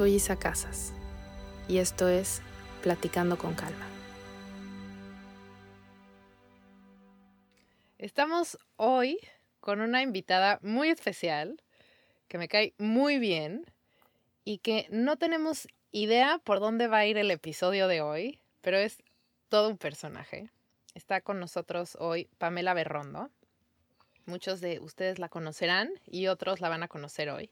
Soy Isa Casas y esto es Platicando con Calma. Estamos hoy con una invitada muy especial que me cae muy bien y que no tenemos idea por dónde va a ir el episodio de hoy, pero es todo un personaje. Está con nosotros hoy Pamela Berrondo. Muchos de ustedes la conocerán y otros la van a conocer hoy.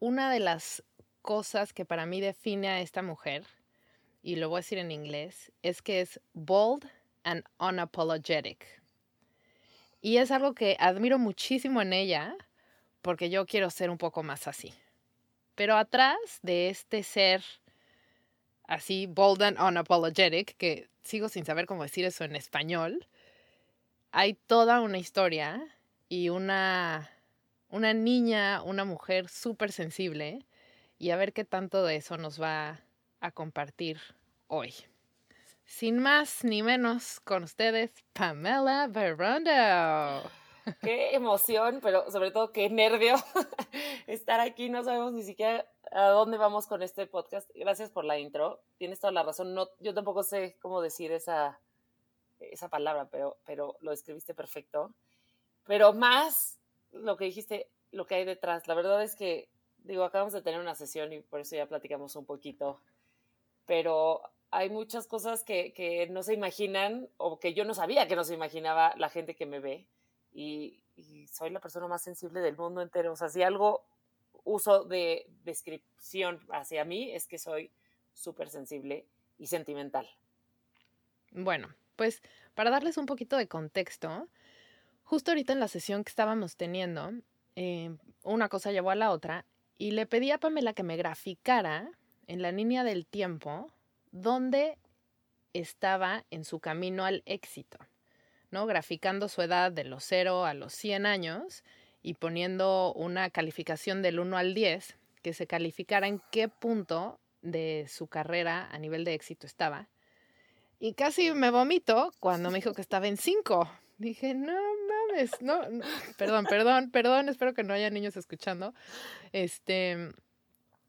Una de las cosas que para mí define a esta mujer, y lo voy a decir en inglés, es que es bold and unapologetic. Y es algo que admiro muchísimo en ella, porque yo quiero ser un poco más así. Pero atrás de este ser así, bold and unapologetic, que sigo sin saber cómo decir eso en español, hay toda una historia y una, una niña, una mujer súper sensible y a ver qué tanto de eso nos va a compartir hoy. Sin más ni menos, con ustedes, Pamela Verondo. Qué emoción, pero sobre todo qué nervio estar aquí. No sabemos ni siquiera a dónde vamos con este podcast. Gracias por la intro. Tienes toda la razón. No, yo tampoco sé cómo decir esa, esa palabra, pero, pero lo escribiste perfecto. Pero más lo que dijiste, lo que hay detrás. La verdad es que digo, acabamos de tener una sesión y por eso ya platicamos un poquito, pero hay muchas cosas que, que no se imaginan o que yo no sabía que no se imaginaba la gente que me ve y, soy la persona más sensible del mundo entero. O sea, si algo uso de descripción hacia mí es que soy súper sensible y sentimental. Bueno, pues para darles un poquito de contexto, justo ahorita en la sesión que estábamos teniendo, eh, una cosa llevó a la otra y le pedí a Pamela que me graficara en la línea del tiempo dónde estaba en su camino al éxito, ¿no? Graficando su edad de los 0 a los 100 años y poniendo una calificación del 1 al 10 que se calificara en qué punto de su carrera a nivel de éxito estaba. Y casi me vomito cuando me dijo que estaba en 5. Dije, no no, perdón, perdón, perdón, espero que no haya niños escuchando. Este,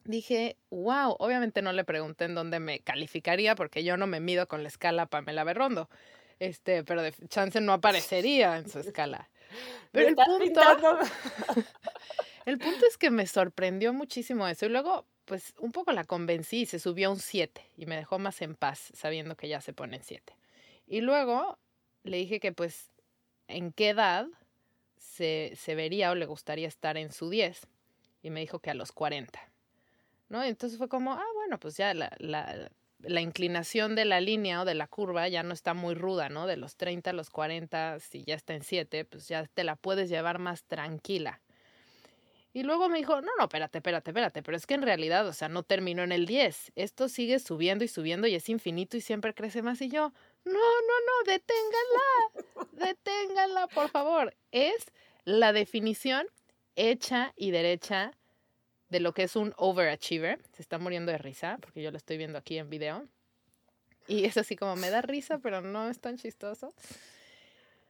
dije, wow, obviamente no le pregunté en dónde me calificaría porque yo no me mido con la escala Pamela Berrondo. Este, pero de chance no aparecería en su escala. Pero el punto, el punto es que me sorprendió muchísimo eso. Y luego, pues, un poco la convencí y se subió a un 7 y me dejó más en paz sabiendo que ya se pone en 7. Y luego le dije que, pues, en qué edad se, se, vería o le gustaría estar en su 10. Y me dijo que a los 40. ¿No? Entonces fue como, ah, bueno, pues ya la, la, la, inclinación de la línea o de la curva ya no está muy ruda, ¿no? De los 30 a los 40, si ya está en 7, pues ya te la puedes llevar más tranquila. Y luego me dijo, no, no, espérate, espérate, espérate, pero es que en realidad, o sea, no terminó en el 10. Esto sigue subiendo y subiendo y es infinito y siempre crece más. Y yo, no, no, no, deténganla, deténganla, por favor. Es la definición hecha y derecha de lo que es un overachiever. Se está muriendo de risa porque yo lo estoy viendo aquí en video. Y es así como me da risa, pero no es tan chistoso.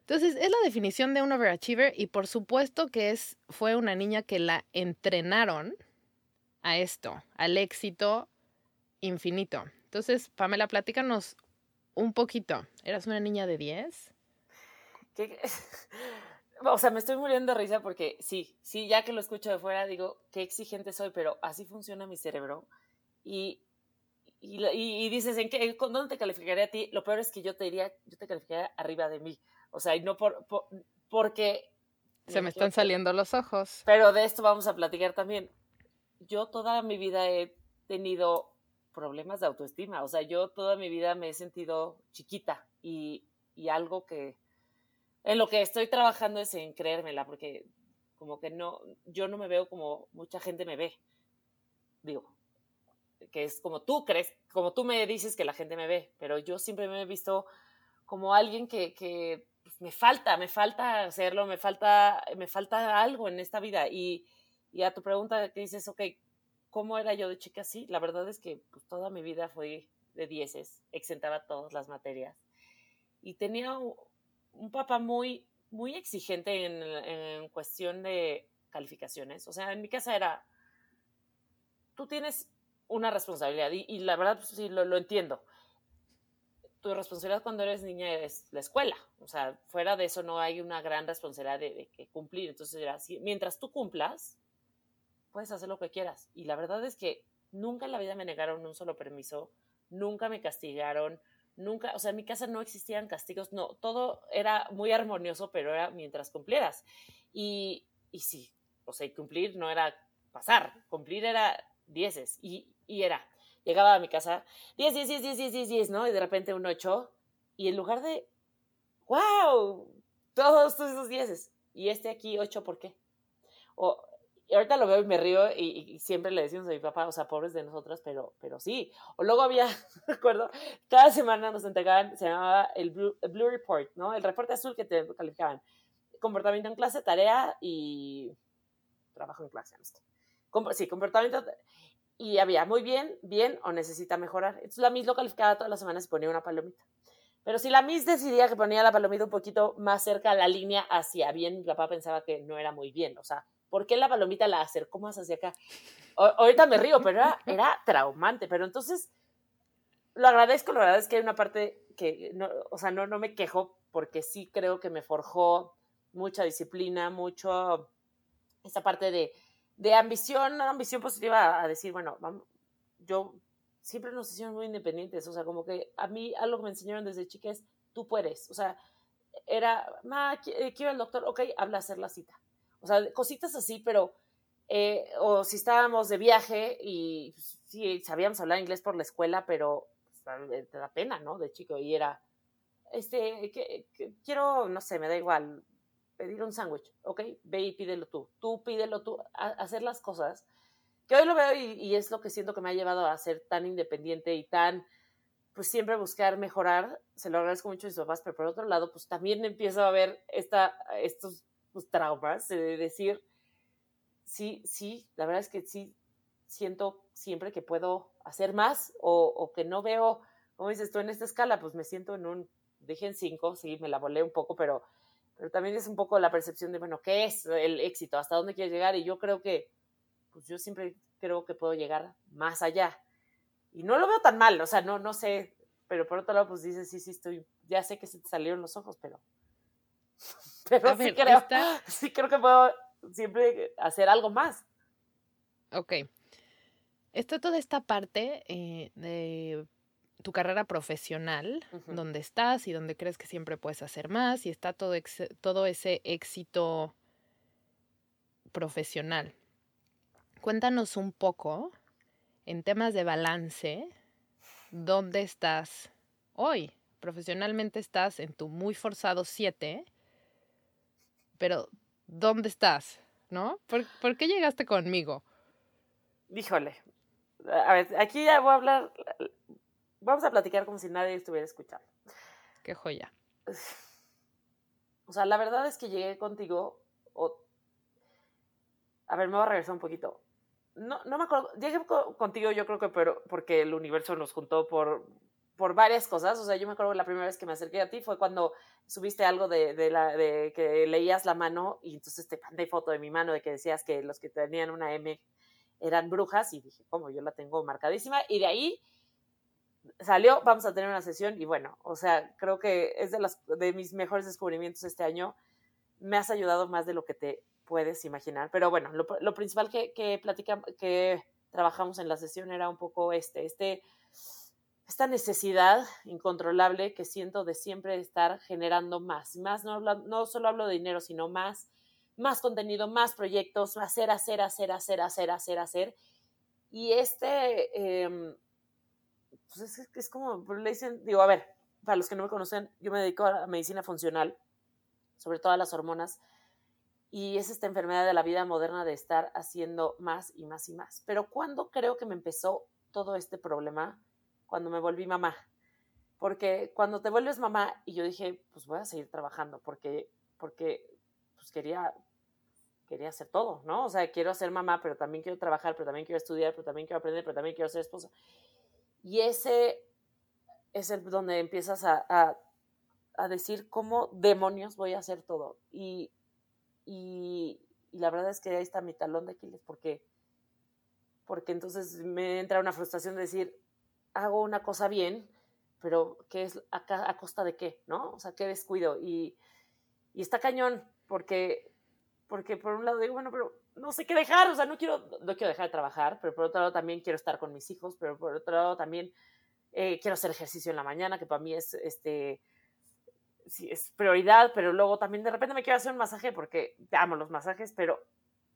Entonces, es la definición de un overachiever y por supuesto que es, fue una niña que la entrenaron a esto, al éxito infinito. Entonces, Pamela, platícanos un poquito. ¿Eras una niña de 10? o sea, me estoy muriendo de risa porque sí, sí, ya que lo escucho de fuera, digo, qué exigente soy, pero así funciona mi cerebro. Y, y, y, dices, ¿en qué, ¿dónde te calificaría a ti? Lo peor es que yo te diría, yo te calificaría arriba de mí. O sea, y no por, porque... Se me están saliendo los ojos. Pero de esto vamos a platicar también. Yo toda mi vida he tenido problemas de autoestima. O sea, yo toda mi vida me he sentido chiquita y, y algo que en lo que estoy trabajando es en creérmela, porque como que no, yo no me veo como mucha gente me ve. Digo, que es como tú crees, como tú me dices que la gente me ve, pero yo siempre me he visto como alguien que, que pues, me falta, me falta hacerlo, me falta, me falta algo en esta vida. Y, y a tu pregunta que dices, ok, ¿cómo era yo de chica? Sí, la verdad es que pues, toda mi vida fue de dieces, exentaba todas las materias. Y tenía un papá muy, muy exigente en, cuestión de calificaciones. O sea, en mi casa era, tú tienes una responsabilidad y, la verdad, pues, sí, lo, entiendo. Tu responsabilidad cuando eres niña es la escuela. O sea, fuera de eso no hay una gran responsabilidad de, que cumplir. Entonces era así, mientras tú cumplas, puedes hacer lo que quieras. Y la verdad es que nunca en la vida me negaron un solo permiso, nunca me castigaron, nunca, o sea, en mi casa no existían castigos, no, todo era muy armonioso, pero era mientras cumplieras. Y, y sí, o sea, cumplir no era pasar, cumplir era dieces, y, y era, llegaba a mi casa, diez, diez, diez, diez, diez, diez, diez, ¿no? Y de repente un ocho, y en lugar de, wow, todos esos dieces, y este aquí ocho, ¿por qué? O y ahorita lo veo y me río y, siempre le decimos a mi papá, o sea, pobres de nosotras, pero, pero sí. O luego había, recuerdo, cada semana nos entregaban, se llamaba el Blue, Report, ¿no? El reporte azul que te calificaban. Comportamiento en clase, tarea y trabajo en clase. ¿no? Sí, comportamiento. Y había muy bien, bien o necesita mejorar. Entonces la Miss lo calificaba todas las semanas y ponía una palomita. Pero si la Miss decidía que ponía la palomita un poquito más cerca a la línea hacia bien, mi papá pensaba que no era muy bien. O sea, ¿por qué la palomita la acercó más hacia acá? ahorita me río, pero era, traumante. Pero entonces, lo agradezco, lo agradezco que hay una parte que, no, o sea, no, no me quejo porque sí creo que me forjó mucha disciplina, mucho, esa parte de, de ambición, ambición positiva a decir, bueno, vamos, yo siempre nos hicimos muy independientes, o sea, como que a mí algo que me enseñaron desde chica es, tú puedes, o sea, era, ma, eh, quiero el doctor, ok, habla hacer la cita. O sea, cositas así, pero, eh, o si estábamos de viaje y pues, sí, sabíamos hablar inglés por la escuela, pero pues, te da pena, ¿no? De chico, y era, este, que, quiero, no sé, me da igual, pedir un sándwich, ¿ok? Ve y pídelo tú, tú pídelo tú, hacer las cosas, que hoy lo veo y, y, es lo que siento que me ha llevado a ser tan independiente y tan, pues siempre buscar mejorar, se lo agradezco mucho a mis papás, pero por otro lado, pues también empiezo a ver esta, estos pues, traumas de decir, sí, sí, la verdad es que sí siento siempre que puedo hacer más o, que no veo, como dices tú, en esta escala, pues me siento en un, dije en cinco, sí, me la volé un poco, pero, pero también es un poco la percepción de, bueno, ¿qué es el éxito? ¿Hasta dónde quieres llegar? Y yo creo que, pues yo siempre creo que puedo llegar más allá. Y no lo veo tan mal, o sea, no, no sé, pero por otro lado, pues dices, sí, sí, estoy, ya sé que se te salieron los ojos, pero Pero sí, creo, sí creo que puedo siempre hacer algo más. Ok. Está toda esta parte eh, de tu carrera profesional, donde estás y donde crees que siempre puedes hacer más, y está todo, todo ese éxito profesional. Cuéntanos un poco, en temas de balance, dónde estás hoy. Profesionalmente estás en tu muy forzado 7 pero ¿dónde estás? ¿No? ¿Por, qué llegaste conmigo? Híjole. A ver, aquí ya voy a hablar. Vamos a platicar como si nadie estuviera escuchando. Qué joya. O sea, la verdad es que llegué contigo. A ver, me voy a regresar un poquito. No, no me acuerdo. Llegué contigo, yo creo que pero porque el universo nos juntó por, por varias cosas. O sea, yo me acuerdo que la primera vez que me acerqué a ti fue cuando subiste algo de, de, la, de que leías la mano y entonces te mandé foto de mi mano de que decías que los que tenían una M eran brujas y dije, ¿cómo? Yo la tengo marcadísima y de ahí salió, vamos a tener una sesión y bueno, o sea, creo que es de, las, de mis mejores descubrimientos este año me has ayudado más de lo que te puedes imaginar. Pero bueno, lo, principal que, que, que trabajamos en la sesión era un poco este, este, esta necesidad incontrolable que siento de siempre estar generando más, más, no, no solo hablo de dinero, sino más, más contenido, más proyectos, hacer, hacer, hacer, hacer, hacer, hacer, hacer. Y este, eh, pues es, es como, le dicen, digo, a ver, para los que no me conocen, yo me dedico a la medicina funcional, sobre todo a las hormonas, y es esta enfermedad de la vida moderna de estar haciendo más y más y más. Pero ¿cuándo creo que me empezó todo este problema? Cuando me volví mamá. Porque cuando te vuelves mamá y yo dije, pues voy a seguir trabajando porque, porque pues quería, quería hacer todo, ¿no? O sea, quiero ser mamá, pero también quiero trabajar, pero también quiero estudiar, pero también quiero aprender, pero también quiero ser esposa. Y ese es donde empiezas a, a, decir cómo demonios voy a hacer todo. Y y, la verdad es que ahí está mi talón de Aquiles, porque, porque entonces me entra una frustración de decir, hago una cosa bien, pero ¿qué es a, costa de qué? ¿No? O sea, qué descuido. Y, y está cañón, porque, porque por un lado digo, bueno, pero no sé qué dejar, o sea, no quiero, no quiero dejar de trabajar, pero por otro lado también quiero estar con mis hijos, pero por otro lado también eh, quiero hacer ejercicio en la mañana, que para mí es este sí, es prioridad, pero luego también de repente me quiero hacer un masaje porque amo los masajes, pero,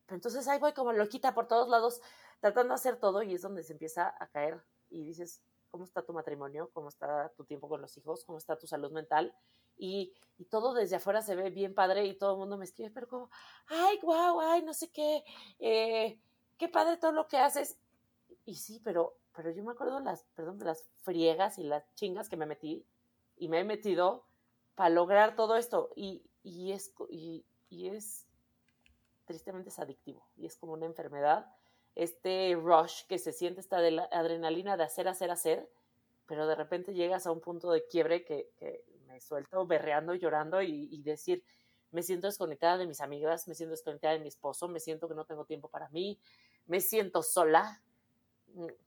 entonces ahí voy como loquita por todos lados tratando de hacer todo y es donde se empieza a caer y dices, ¿cómo está tu matrimonio? ¿Cómo está tu tiempo con los hijos? ¿Cómo está tu salud mental? Y, y todo desde afuera se ve bien padre y todo el mundo me escribe, pero como, ay, guau, ay, no sé qué, eh, qué padre todo lo que haces. Y sí, pero, pero yo me acuerdo las, perdón, las friegas y las chingas que me metí y me he metido para lograr todo esto. Y, y es, y, y, es, tristemente es adictivo y es como una enfermedad. Este rush que se siente, esta de la adrenalina de hacer, hacer, hacer, pero de repente llegas a un punto de quiebre que, que me suelto berreando, llorando y, y decir, me siento desconectada de mis amigas, me siento desconectada de mi esposo, me siento que no tengo tiempo para mí, me siento sola.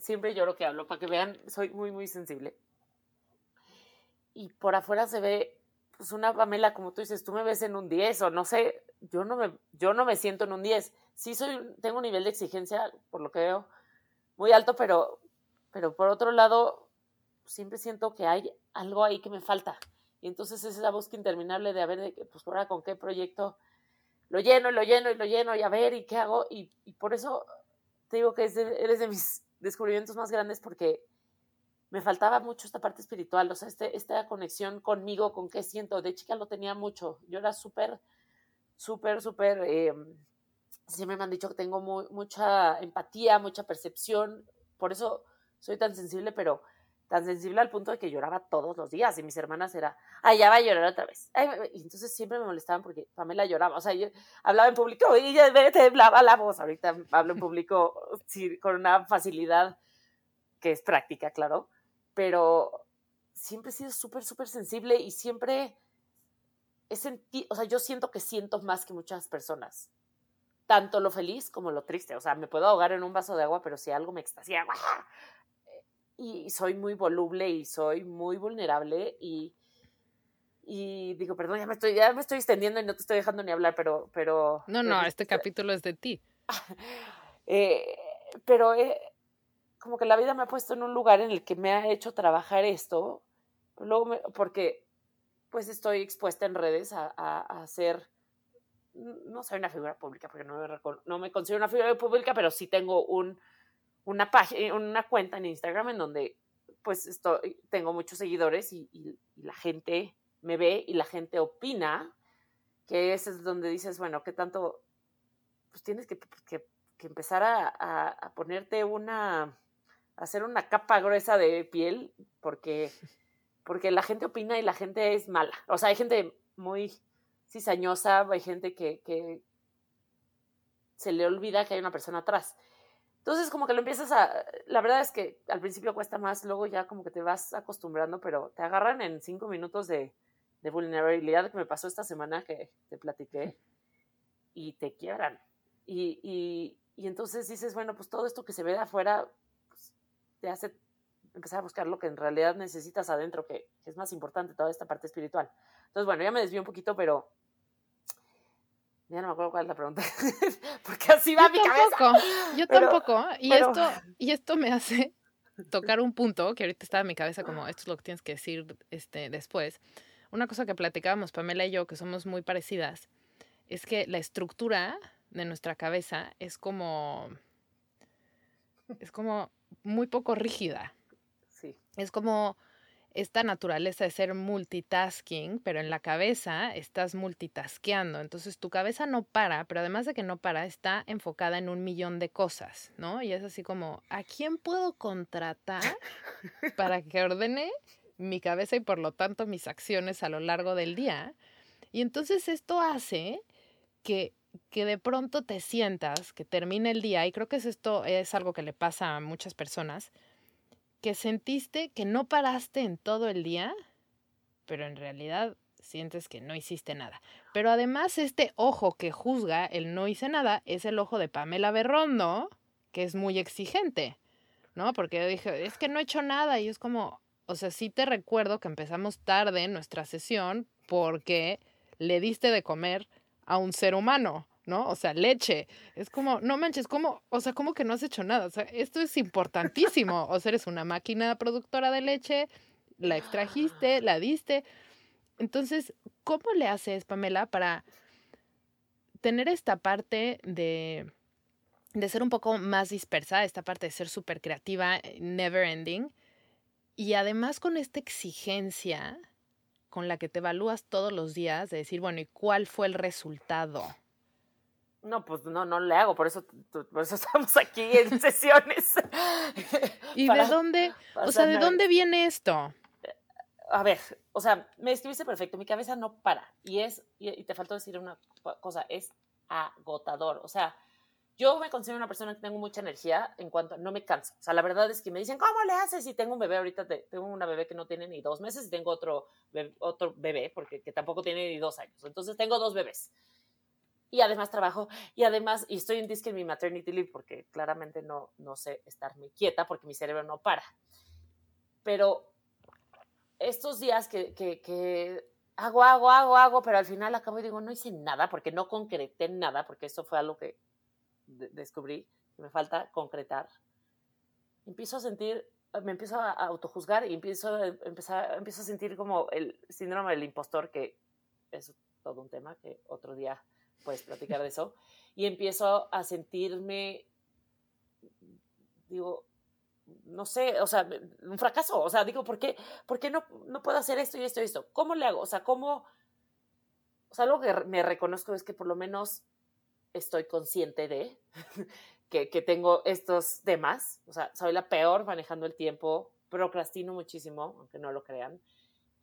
siempre lloro que hablo, para que vean, soy muy, muy sensible. Y por afuera se ve, pues una Pamela, como tú dices, tú me ves en un 10 o no sé, yo no me, yo no me siento en un 10. Sí soy, tengo un nivel de exigencia, por lo que veo, muy alto, pero, pero por otro lado, siempre siento que hay algo ahí que me falta. Y entonces es esa búsqueda interminable de a ver, pues ahora con qué proyecto lo lleno lo lleno y lo lleno y a ver y qué hago. Y, y por eso te digo que eres de mis descubrimientos más grandes porque me faltaba mucho esta parte espiritual, o sea, este, esta conexión conmigo, con qué siento. De chica lo tenía mucho. Yo era súper, súper, súper, eh, siempre me han dicho que tengo mucha empatía, mucha percepción, por eso soy tan sensible, pero tan sensible al punto de que lloraba todos los días y mis hermanas era, ay, ya va a llorar otra vez. entonces siempre me molestaban porque Pamela lloraba, o sea, yo hablaba en público y te temblaba la voz. Ahorita hablo en público sí, con una facilidad que es práctica, claro, pero siempre he sido súper, súper sensible y siempre he sentido, o sea, yo siento que siento más que muchas personas. Tanto lo feliz como lo triste. O sea, me puedo ahogar en un vaso de agua, pero si algo me extasia, y soy muy voluble y soy muy vulnerable y, y digo, perdón, ya me estoy, ya me estoy extendiendo y no te estoy dejando ni hablar, pero... pero no, no, este capítulo es de ti. eh, pero eh, como que la vida me ha puesto en un lugar en el que me ha hecho trabajar esto, luego porque pues estoy expuesta en redes a, a, ser, no soy una figura pública, porque no me, no me considero una figura pública, pero sí tengo un una página, una cuenta en Instagram en donde pues estoy, tengo muchos seguidores y, la gente me ve y la gente opina, que ese es donde dices, bueno, ¿qué tanto? Pues tienes que, que, empezar a, a, ponerte una, hacer una capa gruesa de piel, porque, porque la gente opina y la gente es mala. O sea, hay gente muy cizañosa, hay gente que, que se le olvida que hay una persona atrás. Entonces, como que lo empiezas a. La verdad es que al principio cuesta más, luego ya como que te vas acostumbrando, pero te agarran en cinco minutos de, de vulnerabilidad que me pasó esta semana que te platiqué y te quiebran. Y, y, y, entonces dices, bueno, pues todo esto que se ve de afuera te hace empezar a buscar lo que en realidad necesitas adentro, que es más importante toda esta parte espiritual. Entonces, bueno, ya me desvío un poquito, pero ya no me acuerdo cuál es la pregunta, porque así va mi cabeza. Yo tampoco, y, esto, y esto me hace tocar un punto que ahorita estaba en mi cabeza como esto es lo que tienes que decir este, después. Una cosa que platicábamos Pamela y yo, que somos muy parecidas, es que la estructura de nuestra cabeza es como es como muy poco rígida. Sí. Es como esta naturaleza de ser multitasking, pero en la cabeza estás multitasqueando. Entonces tu cabeza no para, pero además de que no para, está enfocada en un millón de cosas, ¿no? Y es así como, ¿a quién puedo contratar para que ordene mi cabeza y por lo tanto mis acciones a lo largo del día? Y entonces esto hace que que de pronto te sientas, que termine el día, y creo que es esto es algo que le pasa a muchas personas, que sentiste que no paraste en todo el día, pero en realidad sientes que no hiciste nada. Pero además este ojo que juzga el no hice nada es el ojo de Pamela Berrondo, que es muy exigente, ¿no? Porque yo dije, es que no he hecho nada y es como, o sea, sí te recuerdo que empezamos tarde nuestra sesión porque le diste de comer a un ser humano. ¿no? O sea, leche. Es como, no manches, ¿cómo? O sea, ¿cómo que no has hecho nada? O sea, esto es importantísimo. O sea, eres una máquina productora de leche, la extrajiste, la diste. Entonces, ¿cómo le haces, Pamela, para tener esta parte de, de ser un poco más dispersa, esta parte de ser súper creativa, never ending, y además con esta exigencia con la que te evalúas todos los días de decir, bueno, ¿y cuál fue el resultado? No, pues no, no le hago, por eso, por eso estamos aquí en sesiones. ¿Y de dónde, o sea, de dónde viene esto? A ver, o sea, me escribiste perfecto, mi cabeza no para. Y es, y, te faltó decir una cosa, es agotador. O sea, yo me considero una persona que tengo mucha energía en cuanto no me canso. O sea, la verdad es que me dicen, ¿cómo le haces? Si tengo un bebé ahorita, tengo una bebé que no tiene ni dos meses y tengo otro bebé, otro bebé porque que tampoco tiene ni dos años. Entonces tengo dos bebés y además trabajo y además y estoy en disque en mi maternity leave porque claramente no, no sé estarme quieta porque mi cerebro no para. Pero estos días que, que, hago, hago, hago, hago, pero al final acabo y digo, no hice nada porque no concreté nada, porque eso fue algo que descubrí, que me falta concretar. Empiezo a sentir, me empiezo a autojuzgar y empiezo empezar, empiezo a sentir como el síndrome del impostor, que es todo un tema que otro día puedes platicar de eso, y empiezo a sentirme, digo, no sé, o sea, un fracaso, o sea, digo, ¿por qué, por qué no, no puedo hacer esto y esto y esto? ¿Cómo le hago? O sea, ¿cómo? O sea, algo que me reconozco es que por lo menos estoy consciente de que, que tengo estos temas, o sea, soy la peor manejando el tiempo, procrastino muchísimo, aunque no lo crean,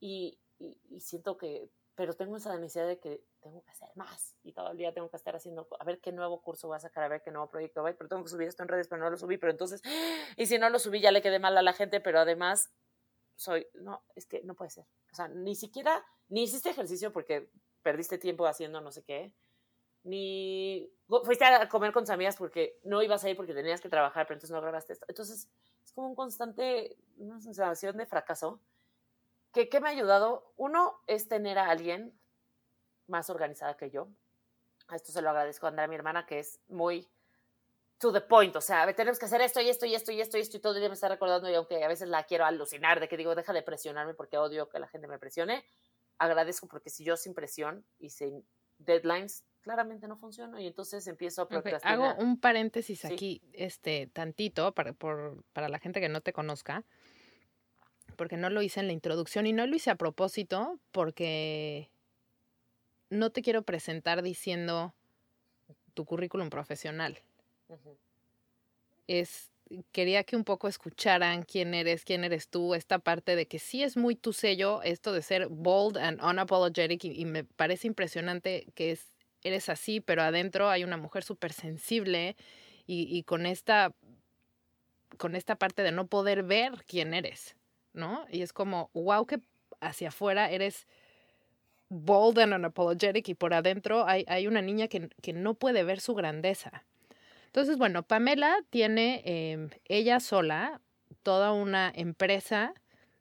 y, y siento que pero tengo esa necesidad de que tengo que hacer más y todo el día tengo que estar haciendo, a ver qué nuevo curso voy a sacar, a ver qué nuevo proyecto voy, pero tengo que subir esto en redes, pero no lo subí, pero entonces, y si no lo subí ya le quedé mal a la gente, pero además soy, no, es que no puede ser, o sea, ni siquiera, ni hiciste ejercicio porque perdiste tiempo haciendo no sé qué, ni fuiste a comer con tus amigas porque no ibas a ir porque tenías que trabajar, pero entonces no grabaste esto, entonces es como un constante, una sensación de fracaso que, ¿Qué me ha ayudado? Uno es tener a alguien más organizada que yo. A esto se lo agradezco a Andrea, mi hermana, que es muy to the point. O sea, tenemos que hacer esto y esto y esto y esto y esto y todo el día me está recordando y aunque a veces la quiero alucinar de que digo, deja de presionarme porque odio que la gente me presione, agradezco porque si yo sin presión y sin deadlines, claramente no funciono y entonces empiezo a procrastinar. Hago un paréntesis aquí, este, tantito, para, por, para la gente que no te conozca porque no lo hice en la introducción y no lo hice a propósito porque no te quiero presentar diciendo tu currículum profesional. Es quería que un poco escucharan quién eres, quién eres tú, esta parte de que sí es muy tu sello, esto de ser bold and unapologetic, y, me parece impresionante que es, eres así, pero adentro hay una mujer súper sensible y, y, con esta con esta parte de no poder ver quién eres. ¿no? Y es como, wow, que hacia afuera eres bold and unapologetic y por adentro hay, hay una niña que, que, no puede ver su grandeza. Entonces, bueno, Pamela tiene em, ella sola toda una empresa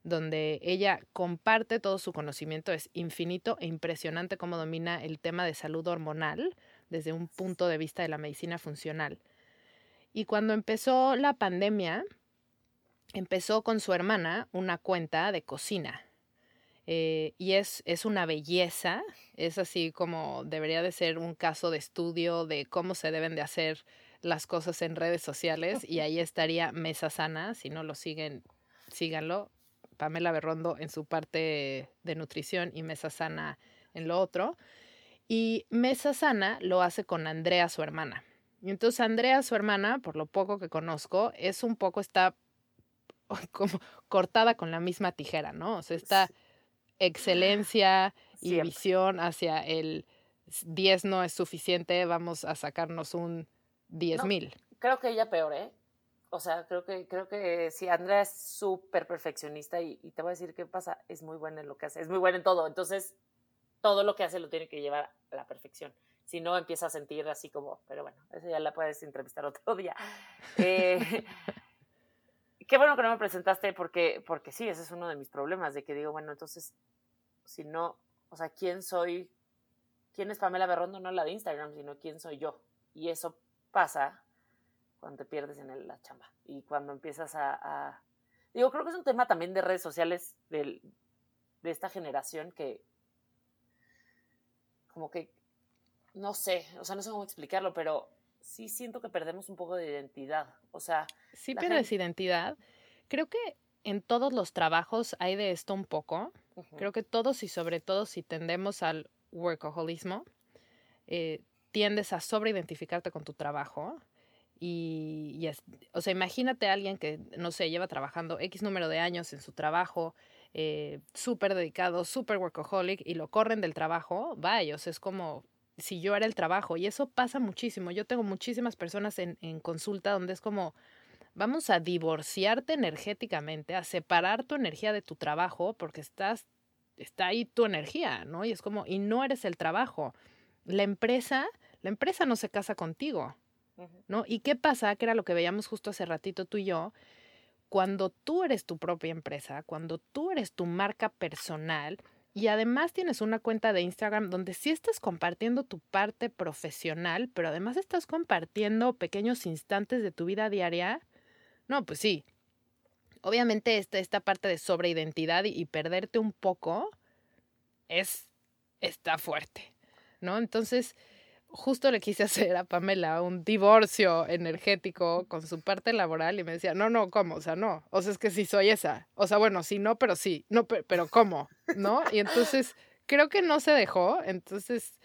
donde ella comparte todo su conocimiento, es infinito e impresionante cómo domina el tema de salud hormonal desde un punto de vista de la medicina funcional. Y cuando empezó la pandemia, empezó con su hermana una cuenta de cocina. Eh, y es, es una belleza, es así como debería de ser un caso de estudio de cómo se deben de hacer las cosas en redes sociales y ahí estaría Mesa Sana, si no lo siguen, síganlo, Pamela Berrondo en su parte de nutrición y Mesa Sana en lo otro. Y Mesa Sana lo hace con Andrea, su hermana. Y entonces Andrea, su hermana, por lo poco que conozco, es un poco, está como cortada con la misma tijera, ¿no? O sea, esta excelencia y visión hacia el 10 no es suficiente, vamos a sacarnos un 10 mil. creo que ella peor, ¿eh? O sea, creo que, creo que sí, Andrea es súper perfeccionista y, te voy a decir qué pasa, es muy buena en lo que hace, es muy buena en todo, entonces todo lo que hace lo tiene que llevar a la perfección. Si no, empieza a sentir así como, pero bueno, eso ya la puedes entrevistar otro día. Eh, qué bueno que no me presentaste porque, porque sí, ese es uno de mis problemas, de que digo, bueno, entonces, si no, o sea, ¿quién soy? ¿Quién es Pamela Berrondo? No la de Instagram, sino quién soy yo. Y eso pasa cuando te pierdes en la chamba y cuando empiezas a, Digo, creo que es un tema también de redes sociales de esta generación que como que, no sé, o sea, no sé cómo explicarlo, pero sí siento que perdemos un poco de identidad. O sea... Sí pierdes identidad. Creo que en todos los trabajos hay de esto un poco. Creo que todos y sobre todo si tendemos al workaholismo, eh, tiendes a sobreidentificarte con tu trabajo y, o sea, imagínate a alguien que, no sé, lleva trabajando X número de años en su trabajo, eh, súper dedicado, súper workaholic, y lo corren del trabajo, vaya, o sea, es como si yo era el trabajo. Y eso pasa muchísimo. Yo tengo muchísimas personas en, en consulta donde es como, vamos a divorciarte energéticamente, a separar tu energía de tu trabajo, porque estás, está ahí tu energía, ¿no? Y es como, y no eres el trabajo. La empresa, la empresa no se casa contigo. ¿No? ¿Y qué pasa? Que era lo que veíamos justo hace ratito tú y yo. Cuando tú eres tu propia empresa, cuando tú eres tu marca personal y además tienes una cuenta de Instagram donde sí estás compartiendo tu parte profesional, pero además estás compartiendo pequeños instantes de tu vida diaria, no, pues sí. Obviamente esta, esta parte de sobreidentidad y, y perderte un poco es, está fuerte, ¿no? Entonces, justo le quise hacer a Pamela un divorcio energético con su parte laboral y me decía, no, no, ¿cómo? O sea, no, o sea, es que sí soy esa. O sea, bueno, sí, no, pero sí, no, pero, ¿cómo? ¿No? Y entonces creo que no se dejó, entonces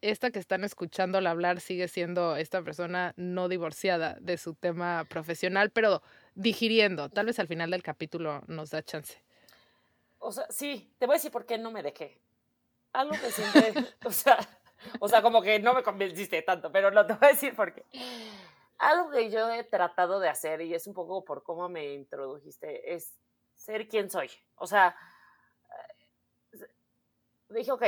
esta que están escuchándola hablar sigue siendo esta persona no divorciada de su tema profesional, pero digiriendo. Tal vez al final del capítulo nos da chance. O sea, sí, te voy a decir por qué no me dejé. Algo que siempre, o sea, o sea, como que no me convenciste tanto, pero no te voy a decir por qué. Algo que yo he tratado de hacer, y es un poco por cómo me introdujiste, es ser quien soy. O sea, eh, dije, ok,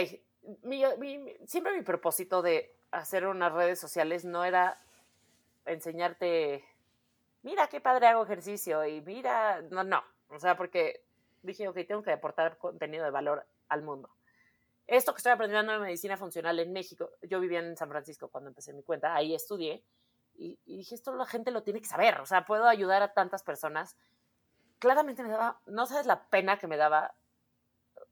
siempre mi propósito de hacer unas redes sociales no era enseñarte, mira qué padre hago ejercicio y mira, no, no. O sea, porque dije, ok, tengo que aportar contenido de valor al mundo esto que estoy aprendiendo en medicina funcional en México, yo vivía en San Francisco cuando empecé mi cuenta, ahí estudié y, dije, esto la gente lo tiene que saber, o sea, puedo ayudar a tantas personas. Claramente me daba, no sabes la pena que me daba,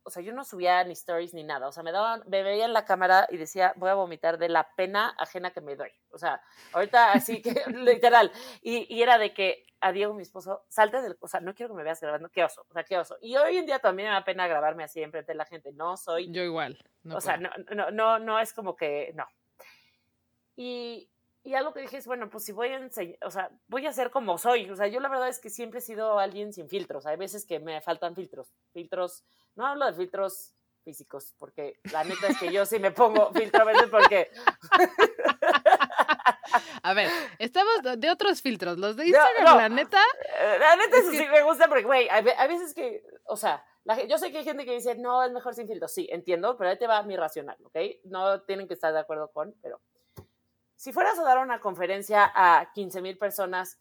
o sea, yo no subía ni stories ni nada, o sea, me daba, me veía en la cámara y decía, voy a vomitar de la pena ajena que me doy, o sea, ahorita así que, literal, y, y era de que a Diego, mi esposo, salte del, o sea, no quiero que me veas grabando, qué oso, o sea, qué oso. Y hoy en día también me da pena grabarme así enfrente de la gente, no soy. Yo igual. o sea, no, no, no, no es como que, no. Y, y algo que dije es, bueno, pues si voy a enseñar, o sea, voy a ser como soy. O sea, yo la verdad es que siempre he sido alguien sin filtros. Hay veces que me faltan filtros. Filtros, no hablo de filtros físicos, porque la neta es que yo sí me pongo filtro a veces porque... A ver, estamos de otros filtros. Los de Instagram, la neta. Eh, la neta, eso sí me gusta porque, güey, hay, veces que, o sea, yo sé que hay gente que dice, no, es mejor sin filtros. Sí, entiendo, pero ahí te va mi racional, ¿ok? No tienen que estar de acuerdo con, pero. Si fueras a dar una conferencia a 15 mil personas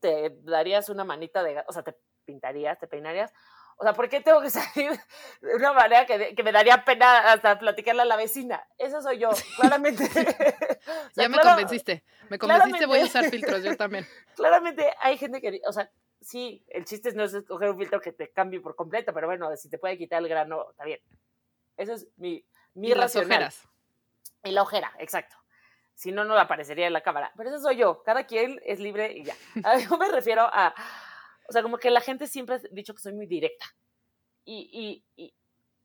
te darías una manita de, o sea, te pintarías, te peinarías. O sea, ¿por qué tengo que salir de una manera que, que me daría pena hasta platicarle a la vecina? Eso soy yo, claramente. ya me convenciste, me convenciste, voy a usar filtros, yo también. Claramente hay gente que, o sea, sí, el chiste no es escoger un filtro que te cambie por completo, pero bueno, si te puede quitar el grano, está bien. Eso es mi, mi y las ojeras. Y la ojera, exacto. Si no, no aparecería en la cámara. Pero eso soy yo. Cada quien es libre y ya. Yo me refiero a. O sea, como que la gente siempre ha dicho que soy muy directa. Y, y, y,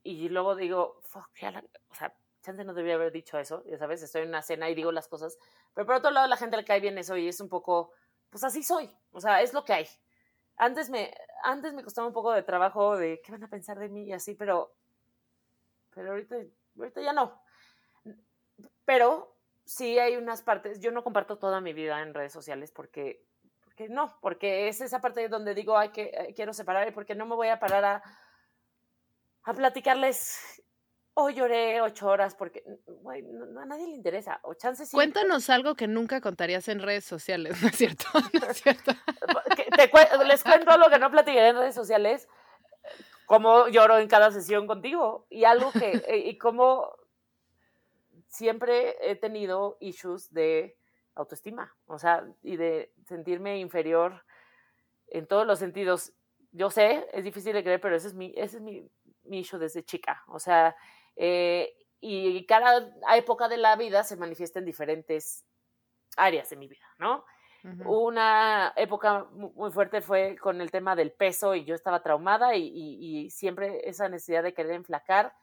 y luego digo, fuck, o sea, chance no debería haber dicho eso. Ya sabes, estoy en una cena y digo las cosas. Pero por otro lado, la gente le cae bien eso y es un poco. Pues así soy. O sea, es lo que hay. Antes me, antes me costaba un poco de trabajo de qué van a pensar de mí y así, pero. Pero ahorita, ahorita ya no. Pero sí hay unas partes, yo no comparto toda mi vida en redes sociales porque, porque no, porque es esa parte donde digo, ay, que eh, quiero separar y porque no me voy a parar a, a platicarles, hoy lloré ocho horas porque no, a nadie le interesa. O chances Cuéntanos algo que nunca contarías en redes sociales, ¿no es cierto? ¿No es cierto? les cuento lo que no platicaré en redes sociales, cómo lloro en cada sesión contigo y algo que, y cómo siempre he tenido issues de autoestima, o sea, y de sentirme inferior en todos los sentidos. Yo sé, es difícil de creer, pero ese es mi, ese es mi, mi issue desde chica. O sea, eh, y cada época de la vida se manifiesta en diferentes áreas de mi vida, ¿no? Una época muy fuerte fue con el tema del peso y yo estaba traumada y, y siempre esa necesidad de querer enflacar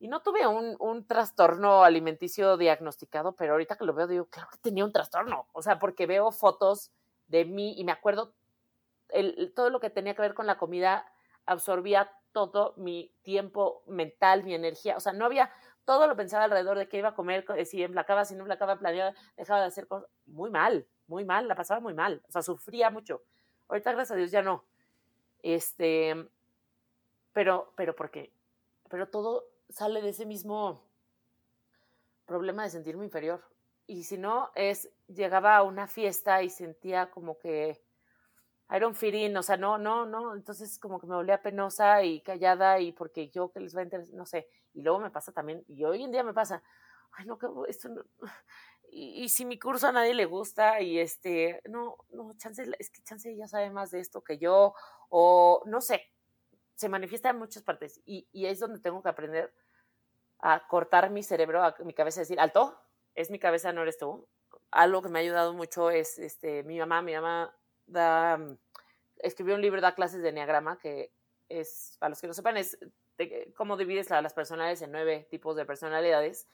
y no tuve un, un, trastorno alimenticio diagnosticado, pero ahorita que lo veo digo, claro que tenía un trastorno, o sea, porque veo fotos de mí y me acuerdo el, todo lo que tenía que ver con la comida absorbía todo mi tiempo mental, mi energía, o sea, no había, todo lo pensaba alrededor de qué iba a comer, si emplacaba, si no emplacaba, planeaba, dejaba de hacer cosas, muy mal, muy mal, la pasaba muy mal, o sea, sufría mucho. Ahorita, gracias a Dios, ya no. Este, pero, pero, ¿por qué? Pero todo sale de ese mismo problema de sentirme inferior. Y si no, es, llegaba a una fiesta y sentía como que I don't fit in, o sea, no, no, no, entonces como que me volvía penosa y callada y porque yo que les va a interesar, no sé, y luego me pasa también, y hoy en día me pasa, ay, no, que esto no, y, y, si mi curso a nadie le gusta y este, no, no, chance, es que chance ya sabe más de esto que yo, o no sé, se manifiesta en muchas partes y, y es donde tengo que aprender a cortar mi cerebro, a mi cabeza, decir, alto, es mi cabeza, no eres tú. Algo que me ha ayudado mucho es este, mi mamá, mi mamá da, mm, escribió un libro, da clases de enneagrama, que es, para los que no sepan, es cómo divides a las personalidades en nueve tipos de personalidades.